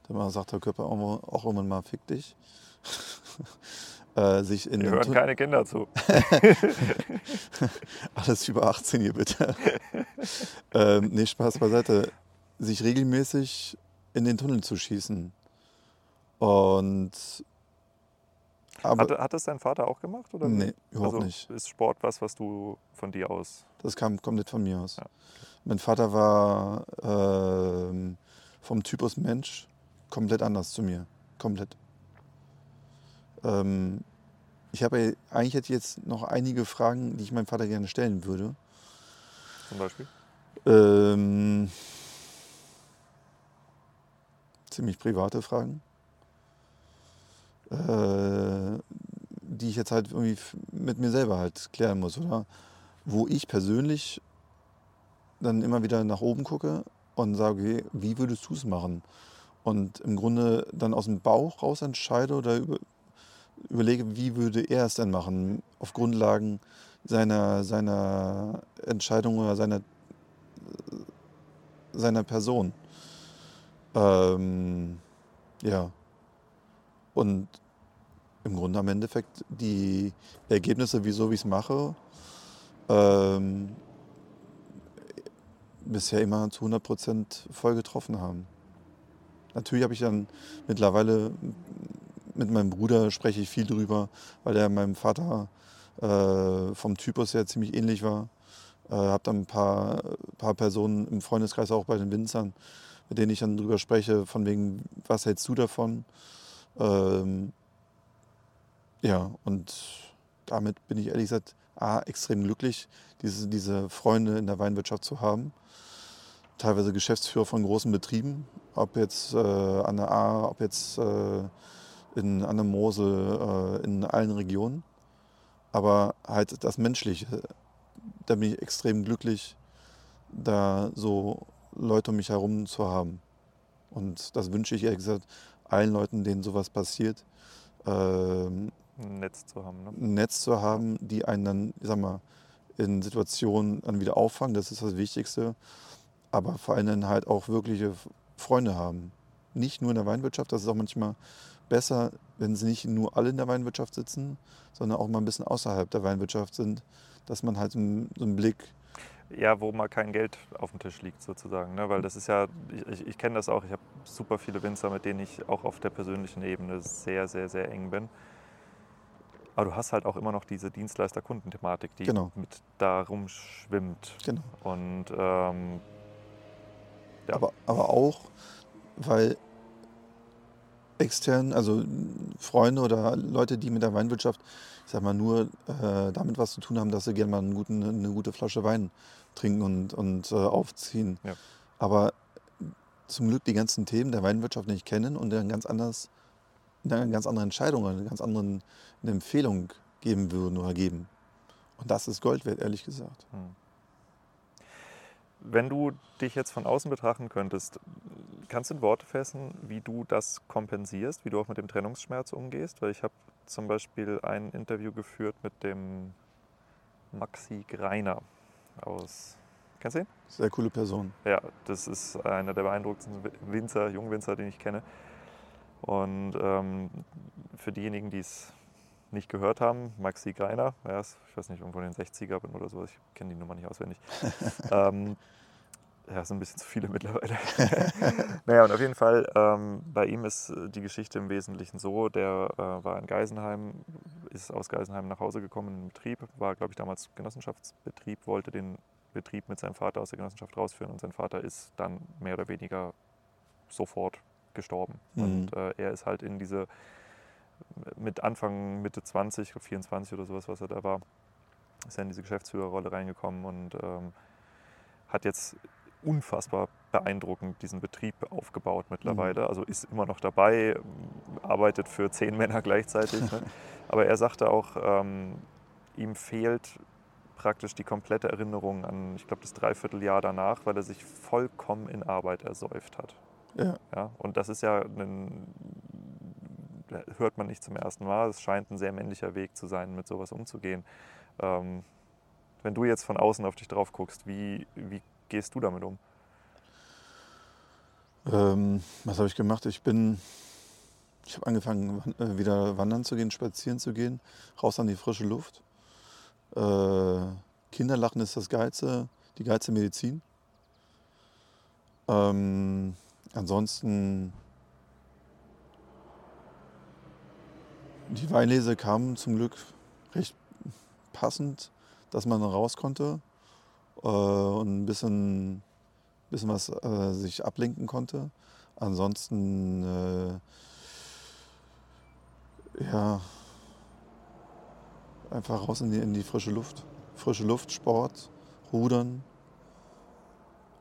da sagt der Körper auch, irgendwann mal fick dich. äh, sich in. Wir hören keine Kinder zu. Alles über 18 hier bitte. ähm, nee, Spaß beiseite. Sich regelmäßig in den Tunnel zu schießen. Und Hat, hat das dein Vater auch gemacht? Oder? nee, überhaupt also nicht. ist Sport was, was du von dir aus. Das kam komplett von mir aus. Ja, Mein Vater war ähm, vom Typus Mensch komplett anders zu mir. Komplett. Ähm, ich habe eigentlich hätte jetzt noch einige Fragen, die ich meinem Vater gerne stellen würde. Zum Beispiel? Ähm, ziemlich private Fragen, äh, die ich jetzt halt irgendwie mit mir selber halt klären muss, oder? Wo ich persönlich dann immer wieder nach oben gucke und sage, okay, wie würdest du es machen? Und im Grunde dann aus dem Bauch raus entscheide oder über, überlege, wie würde er es denn machen, auf Grundlagen seiner, seiner Entscheidung oder seiner, seiner Person. Ähm, ja. Und im Grunde am Endeffekt die Ergebnisse, wieso ich es mache, ähm, bisher immer zu 100% voll getroffen haben. Natürlich habe ich dann mittlerweile mit meinem Bruder spreche ich viel drüber, weil er meinem Vater äh, vom Typus her ziemlich ähnlich war. Äh, habe dann ein paar, paar Personen im Freundeskreis, auch bei den Winzern, mit denen ich dann drüber spreche, von wegen, was hältst du davon? Ähm, ja, und damit bin ich ehrlich gesagt A, extrem glücklich, diese, diese Freunde in der Weinwirtschaft zu haben. Teilweise Geschäftsführer von großen Betrieben, ob jetzt äh, an der A, ob jetzt äh, in, an der Mosel, äh, in allen Regionen. Aber halt das Menschliche, da bin ich extrem glücklich, da so Leute um mich herum zu haben. Und das wünsche ich ehrlich gesagt allen Leuten, denen sowas passiert, ähm, Ein Netz zu haben. Ne? ein Netz zu haben, die einen dann, ich sag mal, in Situationen dann wieder auffangen, das ist das Wichtigste. Aber vor allem dann halt auch wirkliche Freunde haben. Nicht nur in der Weinwirtschaft, das ist auch manchmal besser, wenn sie nicht nur alle in der Weinwirtschaft sitzen, sondern auch mal ein bisschen außerhalb der Weinwirtschaft sind, dass man halt so einen so einen Blick, Ja, wo mal kein Geld auf dem Tisch liegt sozusagen. Ne? Weil das ist ja, ich, ich, kenne das auch, ich habe super viele Winzer, mit denen ich auch auf der persönlichen Ebene sehr, sehr, sehr eng bin. Aber du hast halt auch immer noch diese Dienstleister-Kundenthematik, die Genau. mit da rumschwimmt. genau. Und ähm, Ja. Aber, aber auch, weil extern, also Freunde oder Leute, die mit der Weinwirtschaft, ich sag mal, nur äh, damit was zu tun haben, dass sie gerne mal guten, eine gute Flasche Wein trinken und, und äh, aufziehen. Ja. Aber zum Glück die ganzen Themen der Weinwirtschaft nicht kennen und dann ganz anders, eine ganz andere Entscheidung, eine ganz andere Empfehlung geben würden oder geben. Und das ist Gold wert, ehrlich gesagt. Hm. Wenn du dich jetzt von außen betrachten könntest, kannst du in Worte fassen, wie du das kompensierst, wie du auch mit dem Trennungsschmerz umgehst? Weil ich habe zum Beispiel ein Interview geführt mit dem Maxi Greiner aus. Kennst du ihn? Sehr coole Person. Ja, das ist einer der beeindruckendsten Winzer, Jungwinzer, den ich kenne. Und ähm, für diejenigen, die es nicht gehört haben, Maxi Greiner, er ist, ich weiß nicht, irgendwo in den 60er bin oder so, ich kenne die Nummer nicht auswendig. ähm, ja, sind ein bisschen zu viele mittlerweile. naja, und auf jeden Fall, ähm, bei ihm ist äh, die Geschichte im Wesentlichen so, der äh, war in Geisenheim, ist aus Geisenheim nach Hause gekommen in den Betrieb, war, glaube ich, damals Genossenschaftsbetrieb, wollte den Betrieb mit seinem Vater aus der Genossenschaft rausführen und sein Vater ist dann mehr oder weniger sofort gestorben. Mhm. Und äh, er ist halt in diese, mit Anfang, Mitte 20, ich glaub 24 oder sowas, was er da war, ist er in diese Geschäftsführerrolle reingekommen und ähm, hat jetzt unfassbar beeindruckend diesen Betrieb aufgebaut mittlerweile. Also ist immer noch dabei, arbeitet für zehn Männer gleichzeitig. Ne? Aber er sagte auch, ähm, ihm fehlt praktisch die komplette Erinnerung an, ich glaube, das Dreivierteljahr danach, weil er sich vollkommen in Arbeit ersäuft hat. Ja. Ja? Und das ist ja ein, hört man nicht zum ersten Mal. Es scheint ein sehr männlicher Weg zu sein, mit sowas umzugehen. Ähm, wenn du jetzt von außen auf dich drauf guckst, wie, wie gehst du damit um? Ähm, was habe ich gemacht? Ich bin, ich habe angefangen, äh, wieder wandern zu gehen, spazieren zu gehen, raus an die frische Luft. Äh, Kinderlachen ist das geilste, die geilste Medizin. Ähm, ansonsten die Weinlese kam zum Glück recht passend, dass man raus konnte äh, und ein bisschen, bisschen was äh, sich ablenken konnte. Ansonsten, äh, ja, einfach raus in die, in die frische Luft. Frische Luft, Sport, Rudern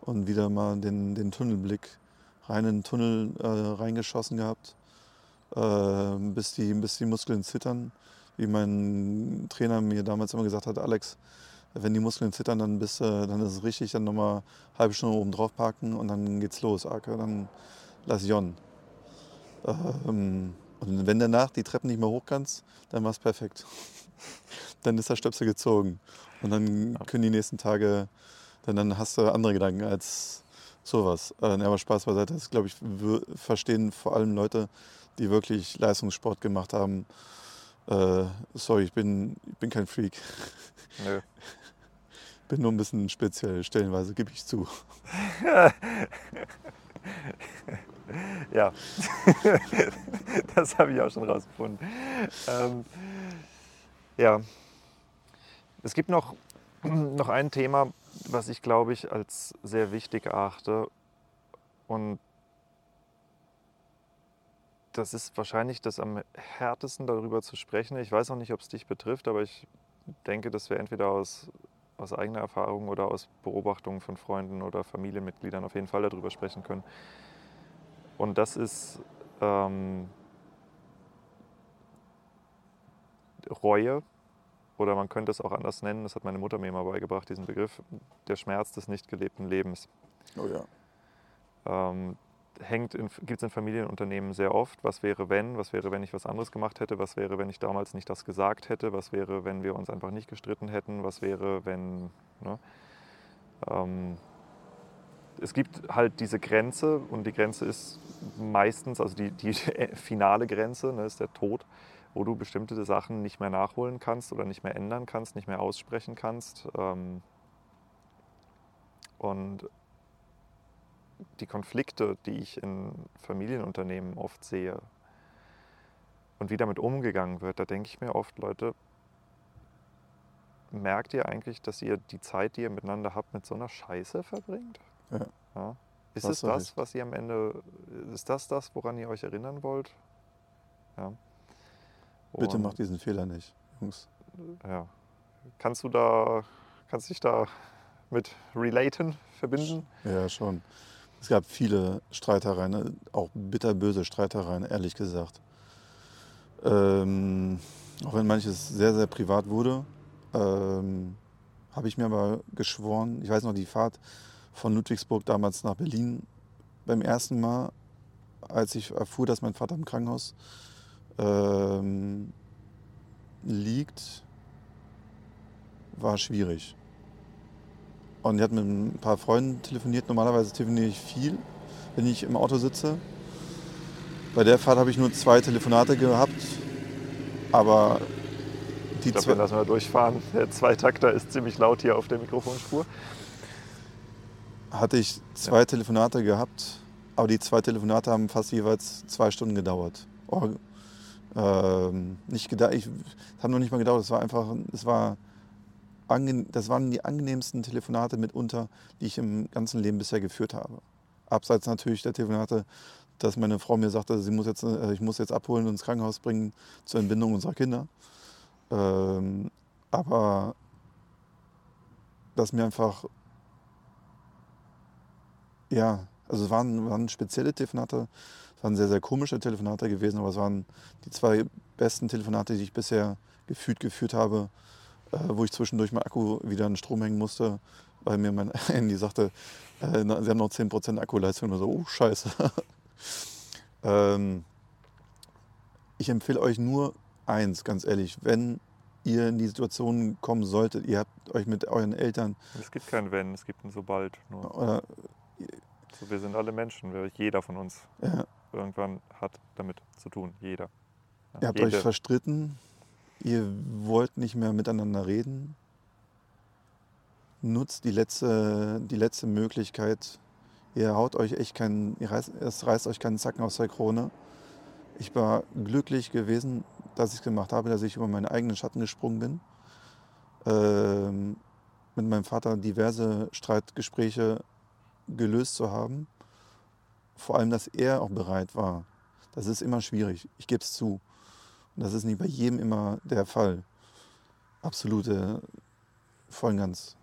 und wieder mal den, den Tunnelblick rein in den Tunnel äh, reingeschossen gehabt, äh, bis, die, bis die Muskeln zittern. Wie mein Trainer mir damals immer gesagt hat, Alex, wenn die Muskeln zittern, dann, bist, äh, dann ist es richtig, dann nochmal eine halbe Stunde oben drauf parken und dann geht's los, Arke, dann lass Jon. Ähm, und wenn danach die Treppen nicht mehr hoch kannst, dann war es perfekt. dann ist der Stöpsel gezogen. Und dann können die nächsten Tage, dann, dann hast du andere Gedanken als sowas. Äh, aber Spaß beiseite, das glaube ich, verstehen vor allem Leute, die wirklich Leistungssport gemacht haben. Äh, sorry, ich bin, ich bin kein Freak. Nö. Bin nur ein bisschen speziell, stellenweise gebe ich zu. ja, das habe ich auch schon rausgefunden. Ähm, ja, es gibt noch, noch ein Thema, was ich glaube ich als sehr wichtig erachte. Und das ist wahrscheinlich das am härtesten darüber zu sprechen. Ich weiß auch nicht, ob es dich betrifft, aber ich denke, dass wir entweder aus, aus eigener Erfahrung oder aus Beobachtungen von Freunden oder Familienmitgliedern auf jeden Fall darüber sprechen können. Und das ist ähm, Reue oder man könnte es auch anders nennen, das hat meine Mutter mir immer beigebracht, diesen Begriff, der Schmerz des nicht gelebten Lebens. Oh ja. Ähm, gibt es in Familienunternehmen sehr oft. Was wäre, wenn? Was wäre, wenn ich was anderes gemacht hätte? Was wäre, wenn ich damals nicht das gesagt hätte? Was wäre, wenn wir uns einfach nicht gestritten hätten? Was wäre, wenn. Ne? Ähm, es gibt halt diese Grenze und die Grenze ist meistens, also die, die finale Grenze ne, ist der Tod, wo du bestimmte Sachen nicht mehr nachholen kannst oder nicht mehr ändern kannst, nicht mehr aussprechen kannst. Ähm, und die Konflikte, die ich in Familienunternehmen oft sehe und wie damit umgegangen wird, da denke ich mir oft, Leute, merkt ihr eigentlich, dass ihr die Zeit, die ihr miteinander habt, mit so einer Scheiße verbringt? Ja. ja? Ist es das, was ihr am Ende, ist das das, woran ihr euch erinnern wollt? Ja. Bitte macht diesen Fehler nicht, Jungs. Ja. Kannst du da, kannst dich da mit relaten, verbinden? Ja, schon. Es gab viele Streitereien, auch bitterböse Streitereien, ehrlich gesagt. Ähm, auch wenn manches sehr, sehr privat wurde, ähm, habe ich mir aber geschworen, ich weiß noch die Fahrt von Ludwigsburg damals nach Berlin beim ersten Mal, als ich erfuhr, dass mein Vater im Krankenhaus ähm, liegt, war schwierig. Und ich hatte mit ein paar Freunden telefoniert. Normalerweise telefoniere ich viel, wenn ich im Auto sitze. Bei der Fahrt habe ich nur zwei Telefonate gehabt. Aber die ich glaube, wir lassen wir durchfahren. Der Zweitakter ist ziemlich laut hier auf der Mikrofonspur. Hatte ich zwei ja. Telefonate gehabt, aber die zwei Telefonate haben fast jeweils zwei Stunden gedauert. Oh, ähm, nicht gedauert, ich habe noch nicht mal gedauert. Es war einfach, es war das waren die angenehmsten Telefonate mitunter, die ich im ganzen Leben bisher geführt habe. Abseits natürlich der Telefonate, dass meine Frau mir sagte, sie muss jetzt, äh, ich muss jetzt abholen und ins Krankenhaus bringen zur Entbindung unserer Kinder. Ähm, aber dass mir einfach, ja, also es waren, waren spezielle Telefonate, es waren sehr, sehr komische Telefonate gewesen, aber es waren die zwei besten Telefonate, die ich bisher gefühlt geführt habe äh, wo ich zwischendurch mein Akku wieder an Strom hängen musste, weil mir mein Handy sagte, äh, sie haben noch 10% Akkuleistung. Und so, oh scheiße. ähm, ich empfehle euch nur eins, ganz ehrlich, wenn ihr in die Situation kommen solltet, ihr habt euch mit euren Eltern... Es gibt kein Wenn, es gibt ein Sobald. Nur. Oder, also wir sind alle Menschen, jeder von uns ja. irgendwann hat damit zu tun, jeder. Ja, ihr habt jede. euch verstritten, ihr wollt nicht mehr miteinander reden, nutzt die letzte, die letzte Möglichkeit. Ihr haut euch echt keinen, ihr reißt, es reißt euch keinen Zacken aus der Krone. Ich war glücklich gewesen, dass ich es gemacht habe, dass ich über meine eigenen Schatten gesprungen bin. Ähm, mit meinem Vater diverse Streitgespräche gelöst zu haben. Vor allem, dass er auch bereit war. Das ist immer schwierig, ich gebe es zu. Und das ist nicht bei jedem immer der Fall. Absolute, voll und ganz.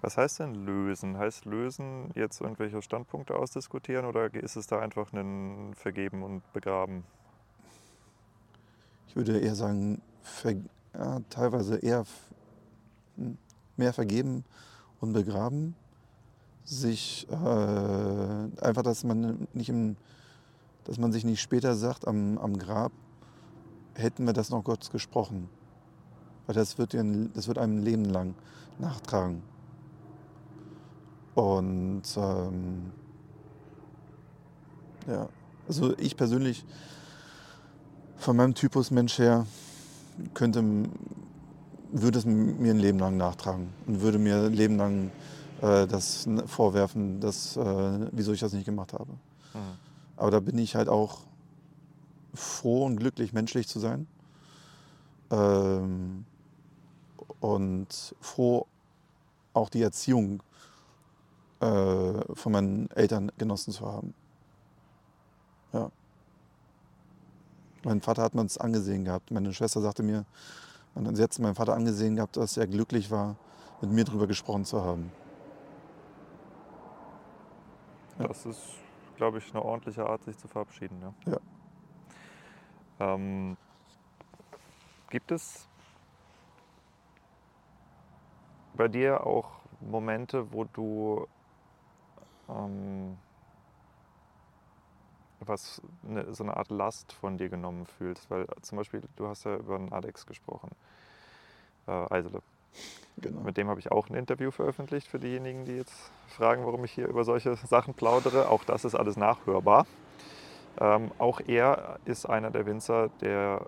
Was heißt denn lösen? Heißt lösen jetzt irgendwelche Standpunkte ausdiskutieren oder ist es da einfach ein Vergeben und Begraben? Ich würde eher sagen, ver, ja, teilweise eher hm, mehr vergeben und begraben. Sich äh, einfach, dass man nicht im, dass man sich nicht später sagt am, am Grab, hätten wir das noch Gott gesprochen. Weil das wird, das wird einem Leben lang nachtragen. Und ähm, ja, also ich persönlich von meinem Typus Mensch her könnte, würde es mir ein Leben lang nachtragen und würde mir ein Leben lang äh, das vorwerfen, dass, äh, wieso ich das nicht gemacht habe. Mhm. Aber da bin ich halt auch froh und glücklich, menschlich zu sein. Ähm, und froh, auch die Erziehung äh, von meinen Eltern genossen zu haben. Ja. Mein Vater hat mir es angesehen gehabt. Meine Schwester sagte mir, sie hat meinen Vater angesehen gehabt, dass er glücklich war, mit mir darüber gesprochen zu haben. Ja. Das ist, glaube ich, eine ordentliche Art, sich zu verabschieden. Ja. ja. Ähm, gibt es bei dir auch Momente, wo du ähm, was eine, so eine Art Last von dir genommen fühlst? Weil zum Beispiel, du hast ja über einen Alex gesprochen, äh, Eisele. Genau. Mit dem habe ich auch ein Interview veröffentlicht für diejenigen, die jetzt fragen, warum ich hier über solche Sachen plaudere. Auch das ist alles nachhörbar. Ähm, auch er ist einer der Winzer, der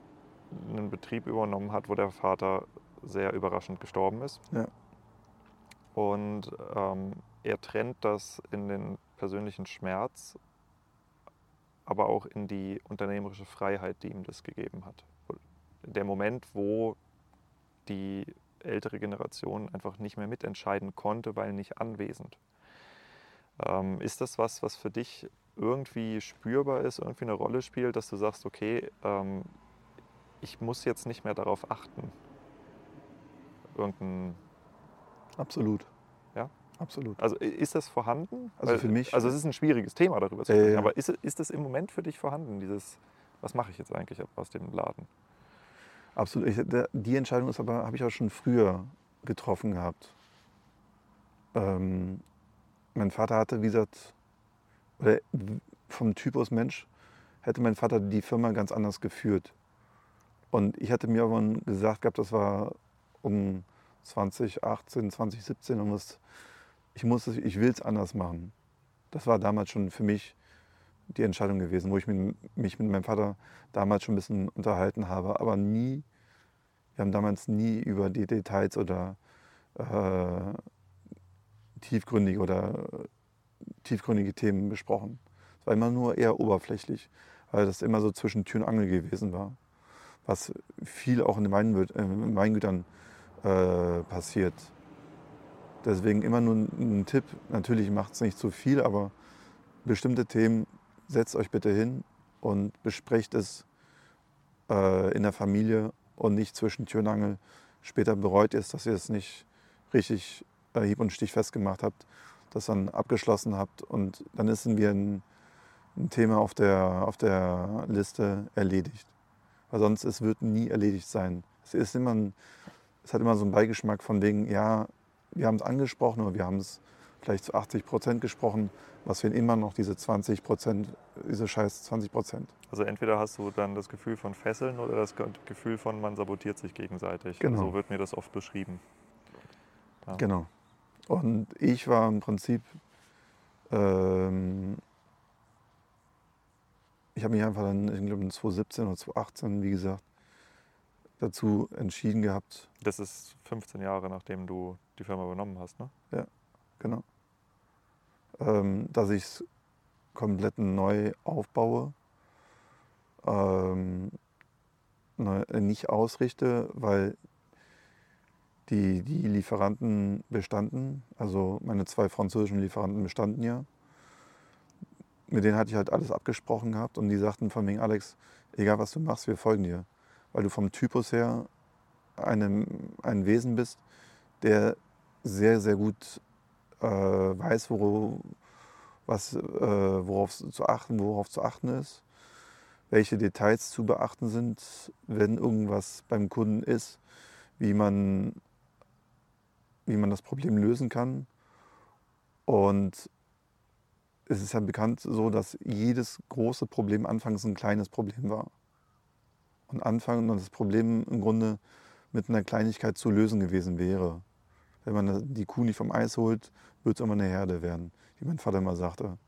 einen Betrieb übernommen hat, wo der Vater sehr überraschend gestorben ist. Ja. Und ähm, er trennt das in den persönlichen Schmerz, aber auch in die unternehmerische Freiheit, die ihm das gegeben hat. Der Moment, wo die ältere Generation einfach nicht mehr mitentscheiden konnte, weil nicht anwesend. Ähm, ist das was, was für dich irgendwie spürbar ist, irgendwie eine Rolle spielt, dass du sagst, okay, ähm, ich muss jetzt nicht mehr darauf achten? Irgendein. Absolut. Ja? Absolut. Also ist das vorhanden? Also für mich. Also es ist ein schwieriges Thema darüber zu sprechen, äh, aber ist, ist das im Moment für dich vorhanden, dieses, was mache ich jetzt eigentlich aus dem Laden? Absolut. Ich, die Entscheidung ist aber, habe ich auch schon früher getroffen gehabt. Ähm, mein Vater hatte, wie gesagt, oder vom Typus Mensch, hätte mein Vater die Firma ganz anders geführt. Und ich hatte mir aber gesagt gehabt, das war um 2018, 2017 und was, ich, muss ich will es anders machen. Das war damals schon für mich die Entscheidung gewesen, wo ich mich mit meinem Vater damals schon ein bisschen unterhalten habe, aber nie, wir haben damals nie über die Details oder äh, tiefgründige oder tiefgründige Themen besprochen. Es war immer nur eher oberflächlich, weil das immer so zwischen Tür und Angel gewesen war, was viel auch in den äh, Weingütern äh, passiert. Deswegen immer nur ein Tipp, natürlich macht es nicht zu viel, aber bestimmte Themen setzt euch bitte hin und besprecht es äh, in der Familie und nicht zwischen Tür und Angel. Später bereut ihr es, dass ihr es nicht richtig äh, hieb- und stichfest gemacht habt, das dann abgeschlossen habt und dann ist wie ein, ein Thema auf der, auf der Liste erledigt. Weil sonst es wird nie erledigt sein. Es, ist immer ein, es hat immer so einen Beigeschmack von wegen, ja, wir haben es angesprochen oder wir haben es vielleicht zu 80 Prozent gesprochen, was fehlen immer noch diese 20 Prozent, diese scheiß 20 Prozent. Also entweder hast du dann das Gefühl von Fesseln oder das Gefühl von, man sabotiert sich gegenseitig. Genau. So wird mir das oft beschrieben. Ja. Genau. Und ich war im Prinzip, ähm, ich habe mich einfach dann, ich glaube in 2017 oder 2018, wie gesagt, dazu entschieden gehabt. Das ist 15 Jahre, nachdem du die Firma übernommen hast, ne? Ja, genau. Ähm, dass ich es komplett neu aufbaue. Ähm, ne, nicht ausrichte, weil die, die Lieferanten bestanden, also meine zwei französischen Lieferanten bestanden ja. Mit denen hatte ich halt alles abgesprochen gehabt und die sagten von wegen Alex, egal was du machst, wir folgen dir. Weil du vom Typus her einem, ein Wesen bist, der sehr, sehr gut äh, weiß, worauf, was, äh, worauf, zu achten, worauf zu achten ist, welche Details zu beachten sind, wenn irgendwas beim Kunden ist, wie man, wie man das Problem lösen kann. Und es ist ja bekannt so, dass jedes große Problem anfangs ein kleines Problem war. Und anfangs das Problem im Grunde mit einer Kleinigkeit zu lösen gewesen wäre. Wenn man die Kuh nicht vom Eis holt, wird es immer eine Herde werden, wie mein Vater immer sagte.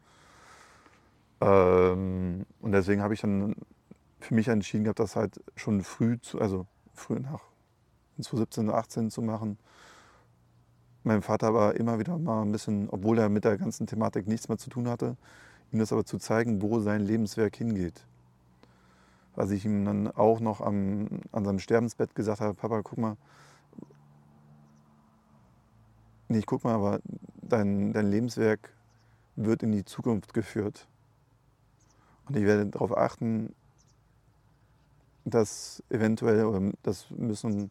Ähm, und deswegen habe ich dann für mich entschieden gehabt, das halt schon früh, zu, also früh nach 2017, 18 zu machen. Mein Vater war immer wieder mal ein bisschen, obwohl er mit der ganzen Thematik nichts mehr zu tun hatte, ihm das aber zu zeigen, wo sein Lebenswerk hingeht. Was ich ihm dann auch noch am, an seinem Sterbensbett gesagt habe, Papa, guck mal, nee, ich guck mal, aber dein, dein Lebenswerk wird in die Zukunft geführt. Und ich werde darauf achten, dass eventuell, oder das müssen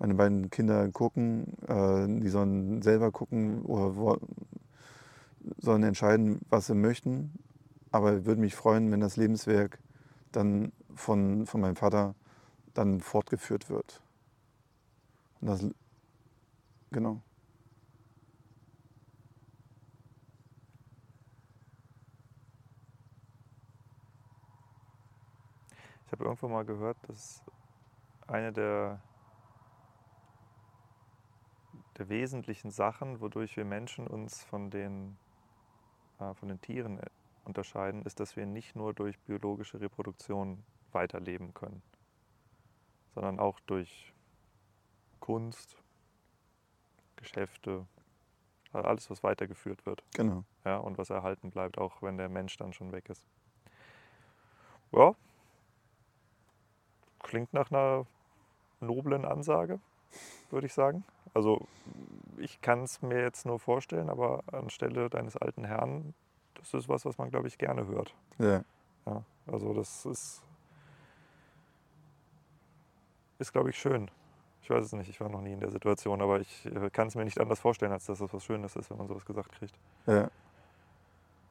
meine beiden Kinder gucken, äh, die sollen selber gucken oder sollen entscheiden, was sie möchten. Aber ich würde mich freuen, wenn das Lebenswerk dann von, von meinem Vater dann fortgeführt wird. Und das, genau. Ich habe irgendwo mal gehört, dass eine der, der wesentlichen Sachen, wodurch wir Menschen uns von den, äh, von den Tieren äh, unterscheiden, ist, dass wir nicht nur durch biologische Reproduktion weiterleben können, sondern auch durch Kunst, Geschäfte, also alles, was weitergeführt wird. Genau. Ja, und was erhalten bleibt, auch wenn der Mensch dann schon weg ist. Ja, klingt nach einer noblen Ansage, würde ich sagen. Also ich kann es mir jetzt nur vorstellen, aber anstelle deines alten Herrn, das ist was, was man, glaube ich, gerne hört. Ja. ja also das ist, ist, glaube ich, schön. Ich weiß es nicht, ich war noch nie in der Situation, aber ich äh, kann es mir nicht anders vorstellen, als dass das was Schönes ist, wenn man sowas gesagt kriegt. Ja.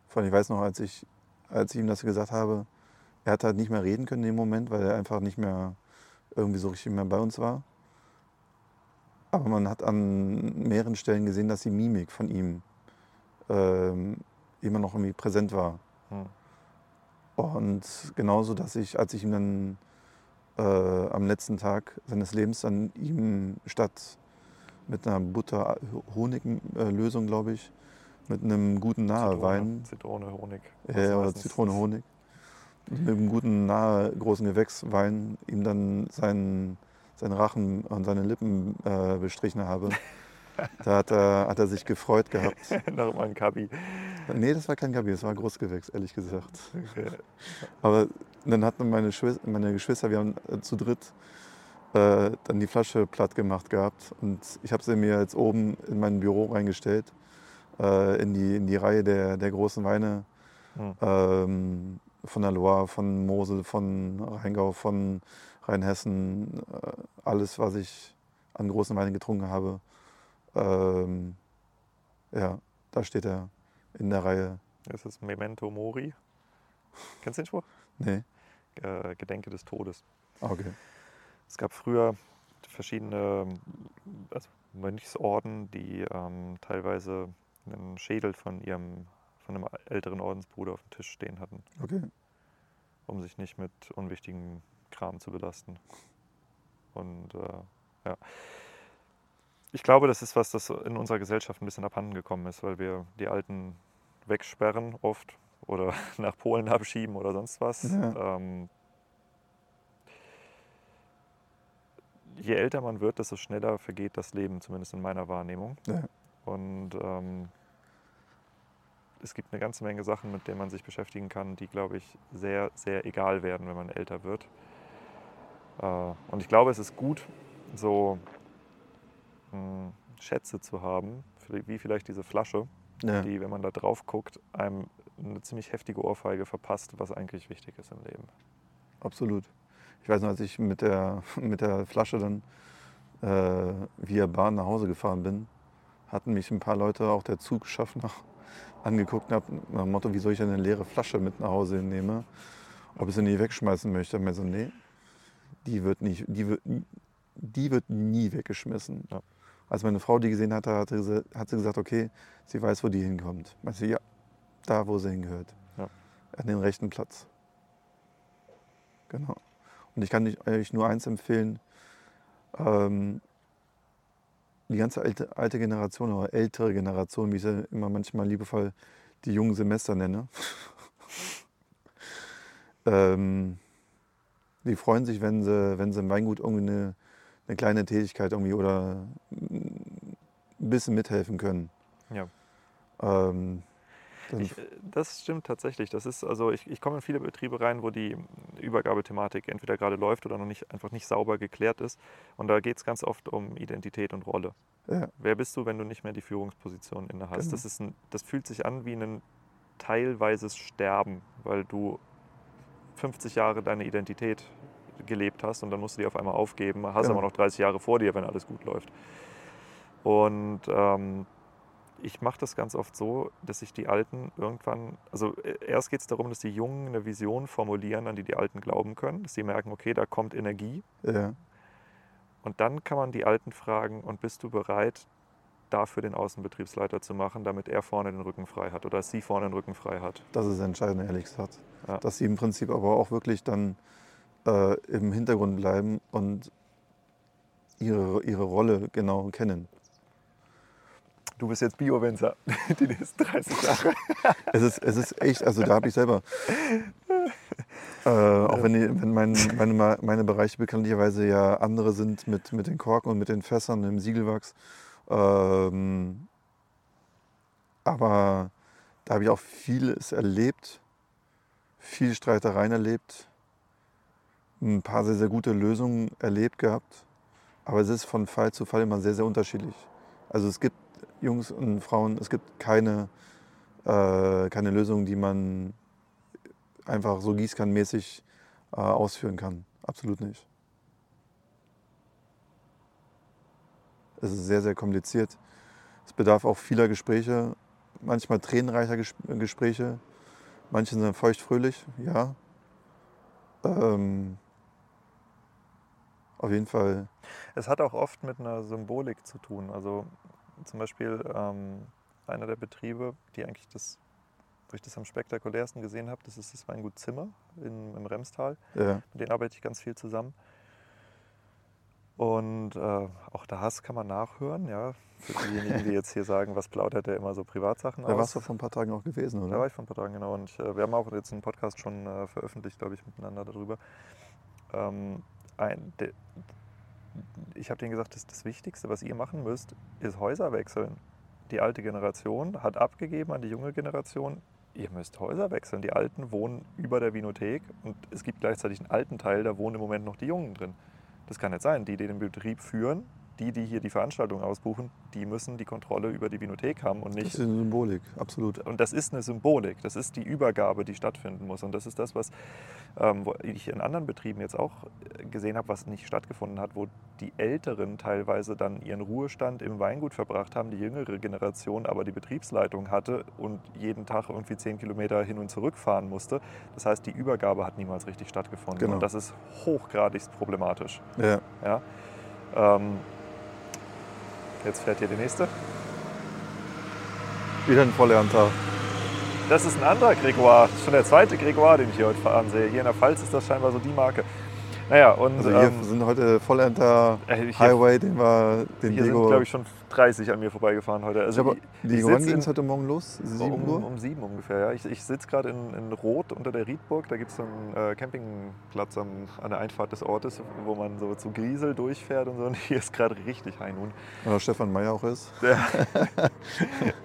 Vor allem, ich weiß noch, als ich, als ich ihm das gesagt habe, er hat halt nicht mehr reden können in dem Moment, weil er einfach nicht mehr irgendwie so richtig mehr bei uns war. Aber man hat an mehreren Stellen gesehen, dass die Mimik von ihm ähm, immer noch irgendwie präsent war. Hm. Und genauso, dass ich, als ich ihm dann äh, am letzten Tag seines Lebens dann ihm statt mit einer Butter-Honig-Lösung, glaube ich, mit einem guten Nahewein. Zitrone, Zitrone, Honig. Ja, oder Zitrone, Honig mit einem guten, nahe großen Gewächswein ihm dann seinen, seinen Rachen und seine Lippen äh, bestrichen habe. Da hat er, hat er sich gefreut gehabt. Nochmal ein Kabi. Nee, das war kein Kabi, das war ein Großgewächs, ehrlich gesagt. Aber dann hatten meine, Geschwister, meine Geschwister, wir haben äh, zu dritt äh, dann die Flasche platt gemacht gehabt. Und ich habe sie mir jetzt oben in mein Büro reingestellt, äh, in, die, in die Reihe der, der großen Weine. Hm. Ähm, von der Loire, von Mosel, von Rheingau, von Rheinhessen, äh, alles, was ich an großen Weinen getrunken habe. Ähm, ja, da steht er in der Reihe. Das ist Memento Mori. Kennst du den Spruch? Nee. Äh, Gedenke des Todes. Ah, okay. Es gab früher verschiedene also Mönchsorden, die ähm, teilweise einen Schädel von ihrem von einem älteren Ordensbruder auf dem Tisch stehen hatten. Okay. Um sich nicht mit unwichtigem Kram zu belasten. Und äh, ja. Ich glaube, das ist was, das in unserer Gesellschaft ein bisschen abhanden gekommen ist, weil wir die Alten wegsperren oft oder nach Polen abschieben oder sonst was. Ja. Ähm, je älter man wird, desto schneller vergeht das Leben, zumindest in meiner Wahrnehmung. Ja. Und ähm, es gibt eine ganze Menge Sachen, mit denen man sich beschäftigen kann, die, glaube ich, sehr, sehr egal werden, wenn man älter wird. Äh, und ich glaube, es ist gut, so hm, Schätze zu haben, wie vielleicht diese Flasche, ja. die, wenn man da drauf guckt, einem eine ziemlich heftige Ohrfeige verpasst, was eigentlich wichtig ist im Leben. Absolut. Ich weiß noch, als ich mit der, mit der Flasche dann äh, via Bahn nach Hause gefahren bin, hatten mich ein paar Leute, auch der Zugschaffner, angeguckt und haben nach dem Motto, wie soll ich eine leere Flasche mit nach Hause nehmen, ob ich sie nie wegschmeißen möchte. Und mir so, nee, die wird, nicht, die wird, die wird nie weggeschmissen. Ja. Als meine Frau die gesehen hatte, hat sie, hat sie gesagt, okay, sie weiß, wo die hinkommt. Meinst du, ja, da, wo sie hingehört. Ja. An den rechten Platz. Genau. Und ich kann euch nur eins empfehlen, ähm, die ganze alte, alte Generation oder ältere Generation, wie ich sie immer manchmal liebevoll die jungen Semester nenne, ähm, die freuen sich, wenn sie, wenn sie im Weingut irgendwie eine, eine kleine Tätigkeit irgendwie oder ein bisschen mithelfen können. Ja. Ähm, ich, äh, das stimmt tatsächlich. Das ist, also ich, ich komme in viele Betriebe rein, wo die Übergabethematik entweder gerade läuft oder noch nicht, einfach nicht sauber geklärt ist. Und da geht es ganz oft um Identität und Rolle. Ja. Wer bist du, wenn du nicht mehr die Führungsposition inne hast? Genau. Das, ist ein, das fühlt sich an wie ein teilweises Sterben, weil du 50 Jahre deine Identität gelebt hast und dann musst du die auf einmal aufgeben, hast genau. aber noch 30 Jahre vor dir, wenn alles gut läuft. Und ähm, ich mache das ganz oft so, dass sich die Alten irgendwann, also äh, erst geht es darum, dass die Jungen eine Vision formulieren, an die die Alten glauben können, dass sie merken, okay, da kommt Energie. Ja. Und dann kann man die Alten fragen, und bist du bereit, dafür den Außenbetriebsleiter zu machen, damit er vorne den Rücken frei hat oder sie vorne den Rücken frei hat? Das ist entscheidend, ehrlich gesagt. Ja. Dass sie im Prinzip aber auch wirklich dann äh, im Hintergrund bleiben und ihre, ihre Rolle genau kennen du bist jetzt Bio-Winzer die nächsten 30 Jahre. es, ist, es ist echt, also da habe ich selber, äh, auch wenn, die, wenn mein, meine, meine Bereiche bekanntlicherweise ja andere sind mit, mit den Korken und mit den Fässern im Siegelwachs. Ähm, aber da habe ich auch vieles erlebt, viel Streitereien erlebt, ein paar sehr, sehr gute Lösungen erlebt gehabt. Aber es ist von Fall zu Fall immer sehr, sehr unterschiedlich. Also es gibt Jungs und Frauen, es gibt keine, äh, keine Lösung, die man einfach so gießkannenmäßig äh, ausführen kann. Absolut nicht. Es ist sehr, sehr kompliziert. Es bedarf auch vieler Gespräche, manchmal tränenreicher Gespräche. Manche sind feuchtfröhlich, ja. Ähm, auf jeden Fall. Es hat auch oft mit einer Symbolik zu tun. Also zum Beispiel ähm, einer der Betriebe, die eigentlich das, wo ich das am spektakulärsten gesehen habe, das ist das Weingut Zimmer in, im Remstal. Ja. Mit denen arbeite ich ganz viel zusammen. Und äh, auch das kann man nachhören, ja. Für diejenigen, die jetzt hier sagen, was plaudert der immer so Privatsachen aus. Da warst du vor ein paar Tagen auch gewesen, oder? Da war ich vor ein paar Tagen, genau. Und äh, wir haben auch jetzt einen Podcast schon äh, veröffentlicht, glaube ich, miteinander darüber. Ähm, ein, de, ich habe denen gesagt, das, das Wichtigste, was ihr machen müsst, ist Häuser wechseln. Die alte Generation hat abgegeben an die junge Generation, ihr müsst Häuser wechseln. Die Alten wohnen über der Vinothek und es gibt gleichzeitig einen alten Teil, da wohnen im Moment noch die Jungen drin. Das kann nicht sein. Die, die den Betrieb führen, die, die hier die Veranstaltung ausbuchen, die müssen die Kontrolle über die Vinothek haben und nicht. Das ist eine Symbolik, absolut. Und das ist eine Symbolik. Das ist die Übergabe, die stattfinden muss. Und das ist das, was ähm, ich in anderen Betrieben jetzt auch gesehen habe, was nicht stattgefunden hat, wo die Älteren teilweise dann ihren Ruhestand im Weingut verbracht haben, die jüngere Generation aber die Betriebsleitung hatte und jeden Tag irgendwie zehn Kilometer hin und zurück fahren musste. Das heißt, die Übergabe hat niemals richtig stattgefunden. Genau. Und das ist hochgradig problematisch. Ja. ja? Ähm, Jetzt fährt hier die nächste. Wieder ein Vollernter. Das ist ein anderer Gregoire. Das ist schon der zweite Gregoire, den ich hier heute fahren sehe. Hier in der Pfalz ist das scheinbar so die Marke. Naja, und, also hier ähm, sind heute Vollenter äh, Highway, den wir den Hier Diego sind, glaube ich, schon 30 an mir vorbeigefahren heute. Also aber, die, ging es heute Morgen los? 7 um, Uhr? Um 7 ungefähr, ja. Ich, ich sitze gerade in, in Rot unter der Riedburg. Da gibt es so einen äh, Campingplatz am, an der Einfahrt des Ortes, wo man so zu Griesel durchfährt und so. Und hier ist gerade richtig High Noon. Oder Stefan Meyer auch ist. ja.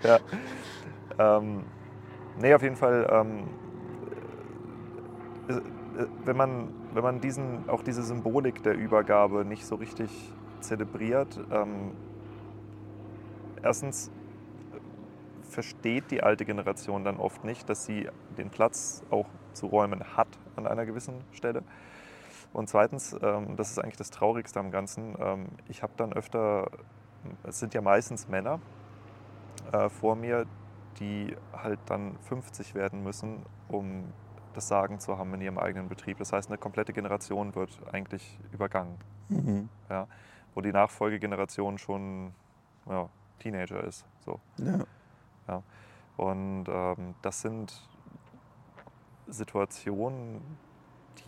ja. Ähm, nee, auf jeden Fall... Ähm, äh, äh, wenn man wenn man diesen, auch diese Symbolik der Übergabe nicht so richtig zelebriert, ähm, erstens versteht die alte Generation dann oft nicht, dass sie den Platz auch zu räumen hat an einer gewissen Stelle. Und zweitens, ähm, das ist eigentlich das Traurigste am Ganzen, ähm, ich habe dann öfter, es sind ja meistens Männer äh, vor mir, die halt dann 50 werden müssen, um das Sagen zu haben in ihrem eigenen Betrieb. Das heißt, eine komplette Generation wird eigentlich übergangen, Mhm. ja, wo die Nachfolgegeneration schon ja, Teenager ist. So. Ja. Und ähm, das sind Situationen,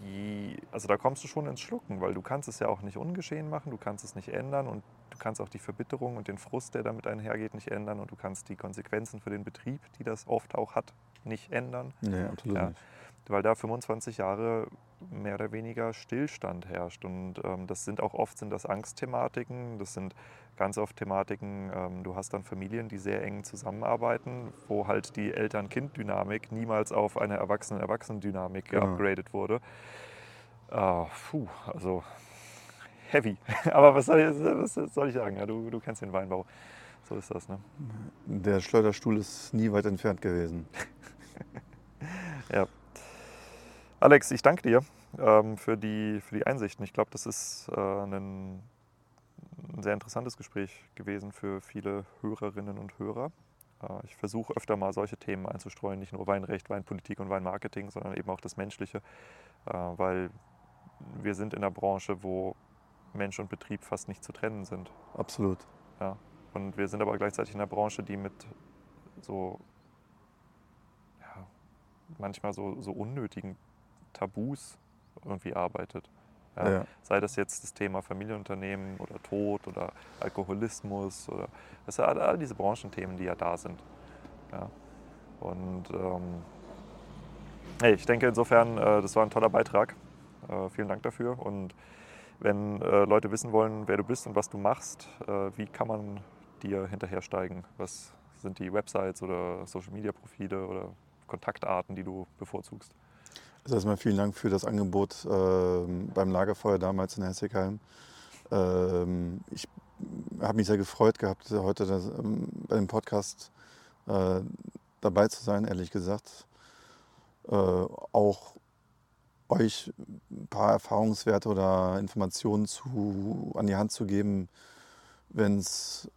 die, also da kommst du schon ins Schlucken, weil du kannst es ja auch nicht ungeschehen machen, du kannst es nicht ändern und du kannst auch die Verbitterung und den Frust, der damit einhergeht, nicht ändern und du kannst die Konsequenzen für den Betrieb, die das oft auch hat, nicht ändern, Nee, absolut Ja. nicht. weil da 25 Jahre mehr oder weniger Stillstand herrscht. Und ähm, das sind auch oft sind das Angstthematiken, das sind ganz oft Thematiken, ähm, du hast dann Familien, die sehr eng zusammenarbeiten, wo halt die Eltern-Kind-Dynamik niemals auf eine Erwachsenen-Erwachsenen-Dynamik Genau. geupgradet wurde. Ah, puh, also heavy. Aber was soll ich, was soll ich sagen? Ja, du, du kennst den Weinbau. So ist das, ne? Der Schleuderstuhl ist nie weit entfernt gewesen. Alex, ich danke dir ähm, für, die, für die Einsichten. Ich glaube, das ist äh, ein, ein sehr interessantes Gespräch gewesen für viele Hörerinnen und Hörer. Äh, ich versuche öfter mal solche Themen einzustreuen, nicht nur Weinrecht, Weinpolitik und Weinmarketing, sondern eben auch das Menschliche, äh, weil wir sind in einer Branche, wo Mensch und Betrieb fast nicht zu trennen sind. Absolut. Und wir sind aber gleichzeitig in einer Branche, die mit so ja, manchmal so, so unnötigen Tabus irgendwie arbeitet. Ja, Ja. Sei das jetzt das Thema Familienunternehmen oder Tod oder Alkoholismus oder das sind all, all diese Branchenthemen, die ja da sind. Ja. Und ähm, hey, ich denke insofern, äh, das war ein toller Beitrag. Äh, vielen Dank dafür. Und wenn äh, Leute wissen wollen, wer du bist und was du machst, äh, wie kann man dir hinterhersteigen? Was sind die Websites oder Social Media Profile oder Kontaktarten, die du bevorzugst? Also erstmal vielen Dank für das Angebot ähm, beim Lagerfeuer damals in Hessigheim. Ähm, ich habe mich sehr gefreut gehabt, heute das, ähm, bei dem Podcast äh, dabei zu sein, ehrlich gesagt. Äh, auch euch ein paar Erfahrungswerte oder Informationen zu, an die Hand zu geben, wenn es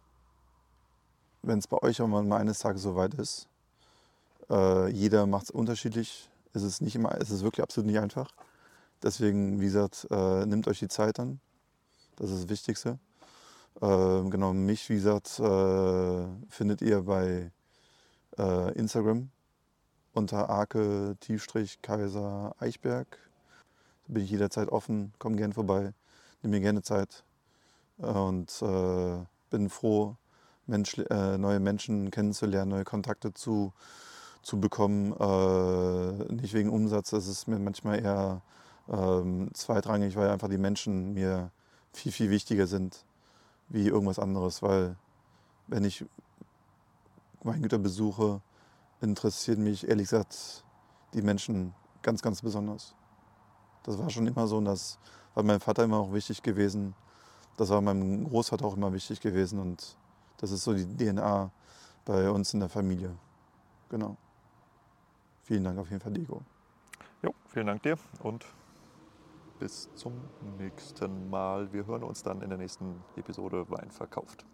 bei euch irgendwann mal eines Tages soweit ist. Äh, jeder macht es unterschiedlich. Es ist nicht immer, es wirklich absolut nicht einfach. Deswegen, wie gesagt, äh, nehmt euch die Zeit dann. Das ist das Wichtigste. Äh, genau, mich, wie gesagt, äh, findet ihr bei äh, Instagram unter Arke Tiefstrich Kaiser Eichberg. Da bin ich jederzeit offen, komm gern vorbei, nimm mir gerne Zeit und äh, bin froh, Mensch, äh, neue Menschen kennenzulernen, neue Kontakte zu, zu bekommen. Äh, nicht wegen Umsatz, das ist mir manchmal eher ähm, zweitrangig, weil einfach die Menschen mir viel, viel wichtiger sind wie irgendwas anderes. Weil wenn ich Weingüter besuche, interessieren mich ehrlich gesagt die Menschen ganz, ganz besonders. Das war schon immer so und das war meinem Vater immer auch wichtig gewesen. Das war meinem Großvater auch immer wichtig gewesen und das ist so die DNA bei uns in der Familie. Genau. Vielen Dank auf jeden Fall, Diego. Jo, vielen Dank dir und bis zum nächsten Mal. Wir hören uns dann in der nächsten Episode Wein verkauft.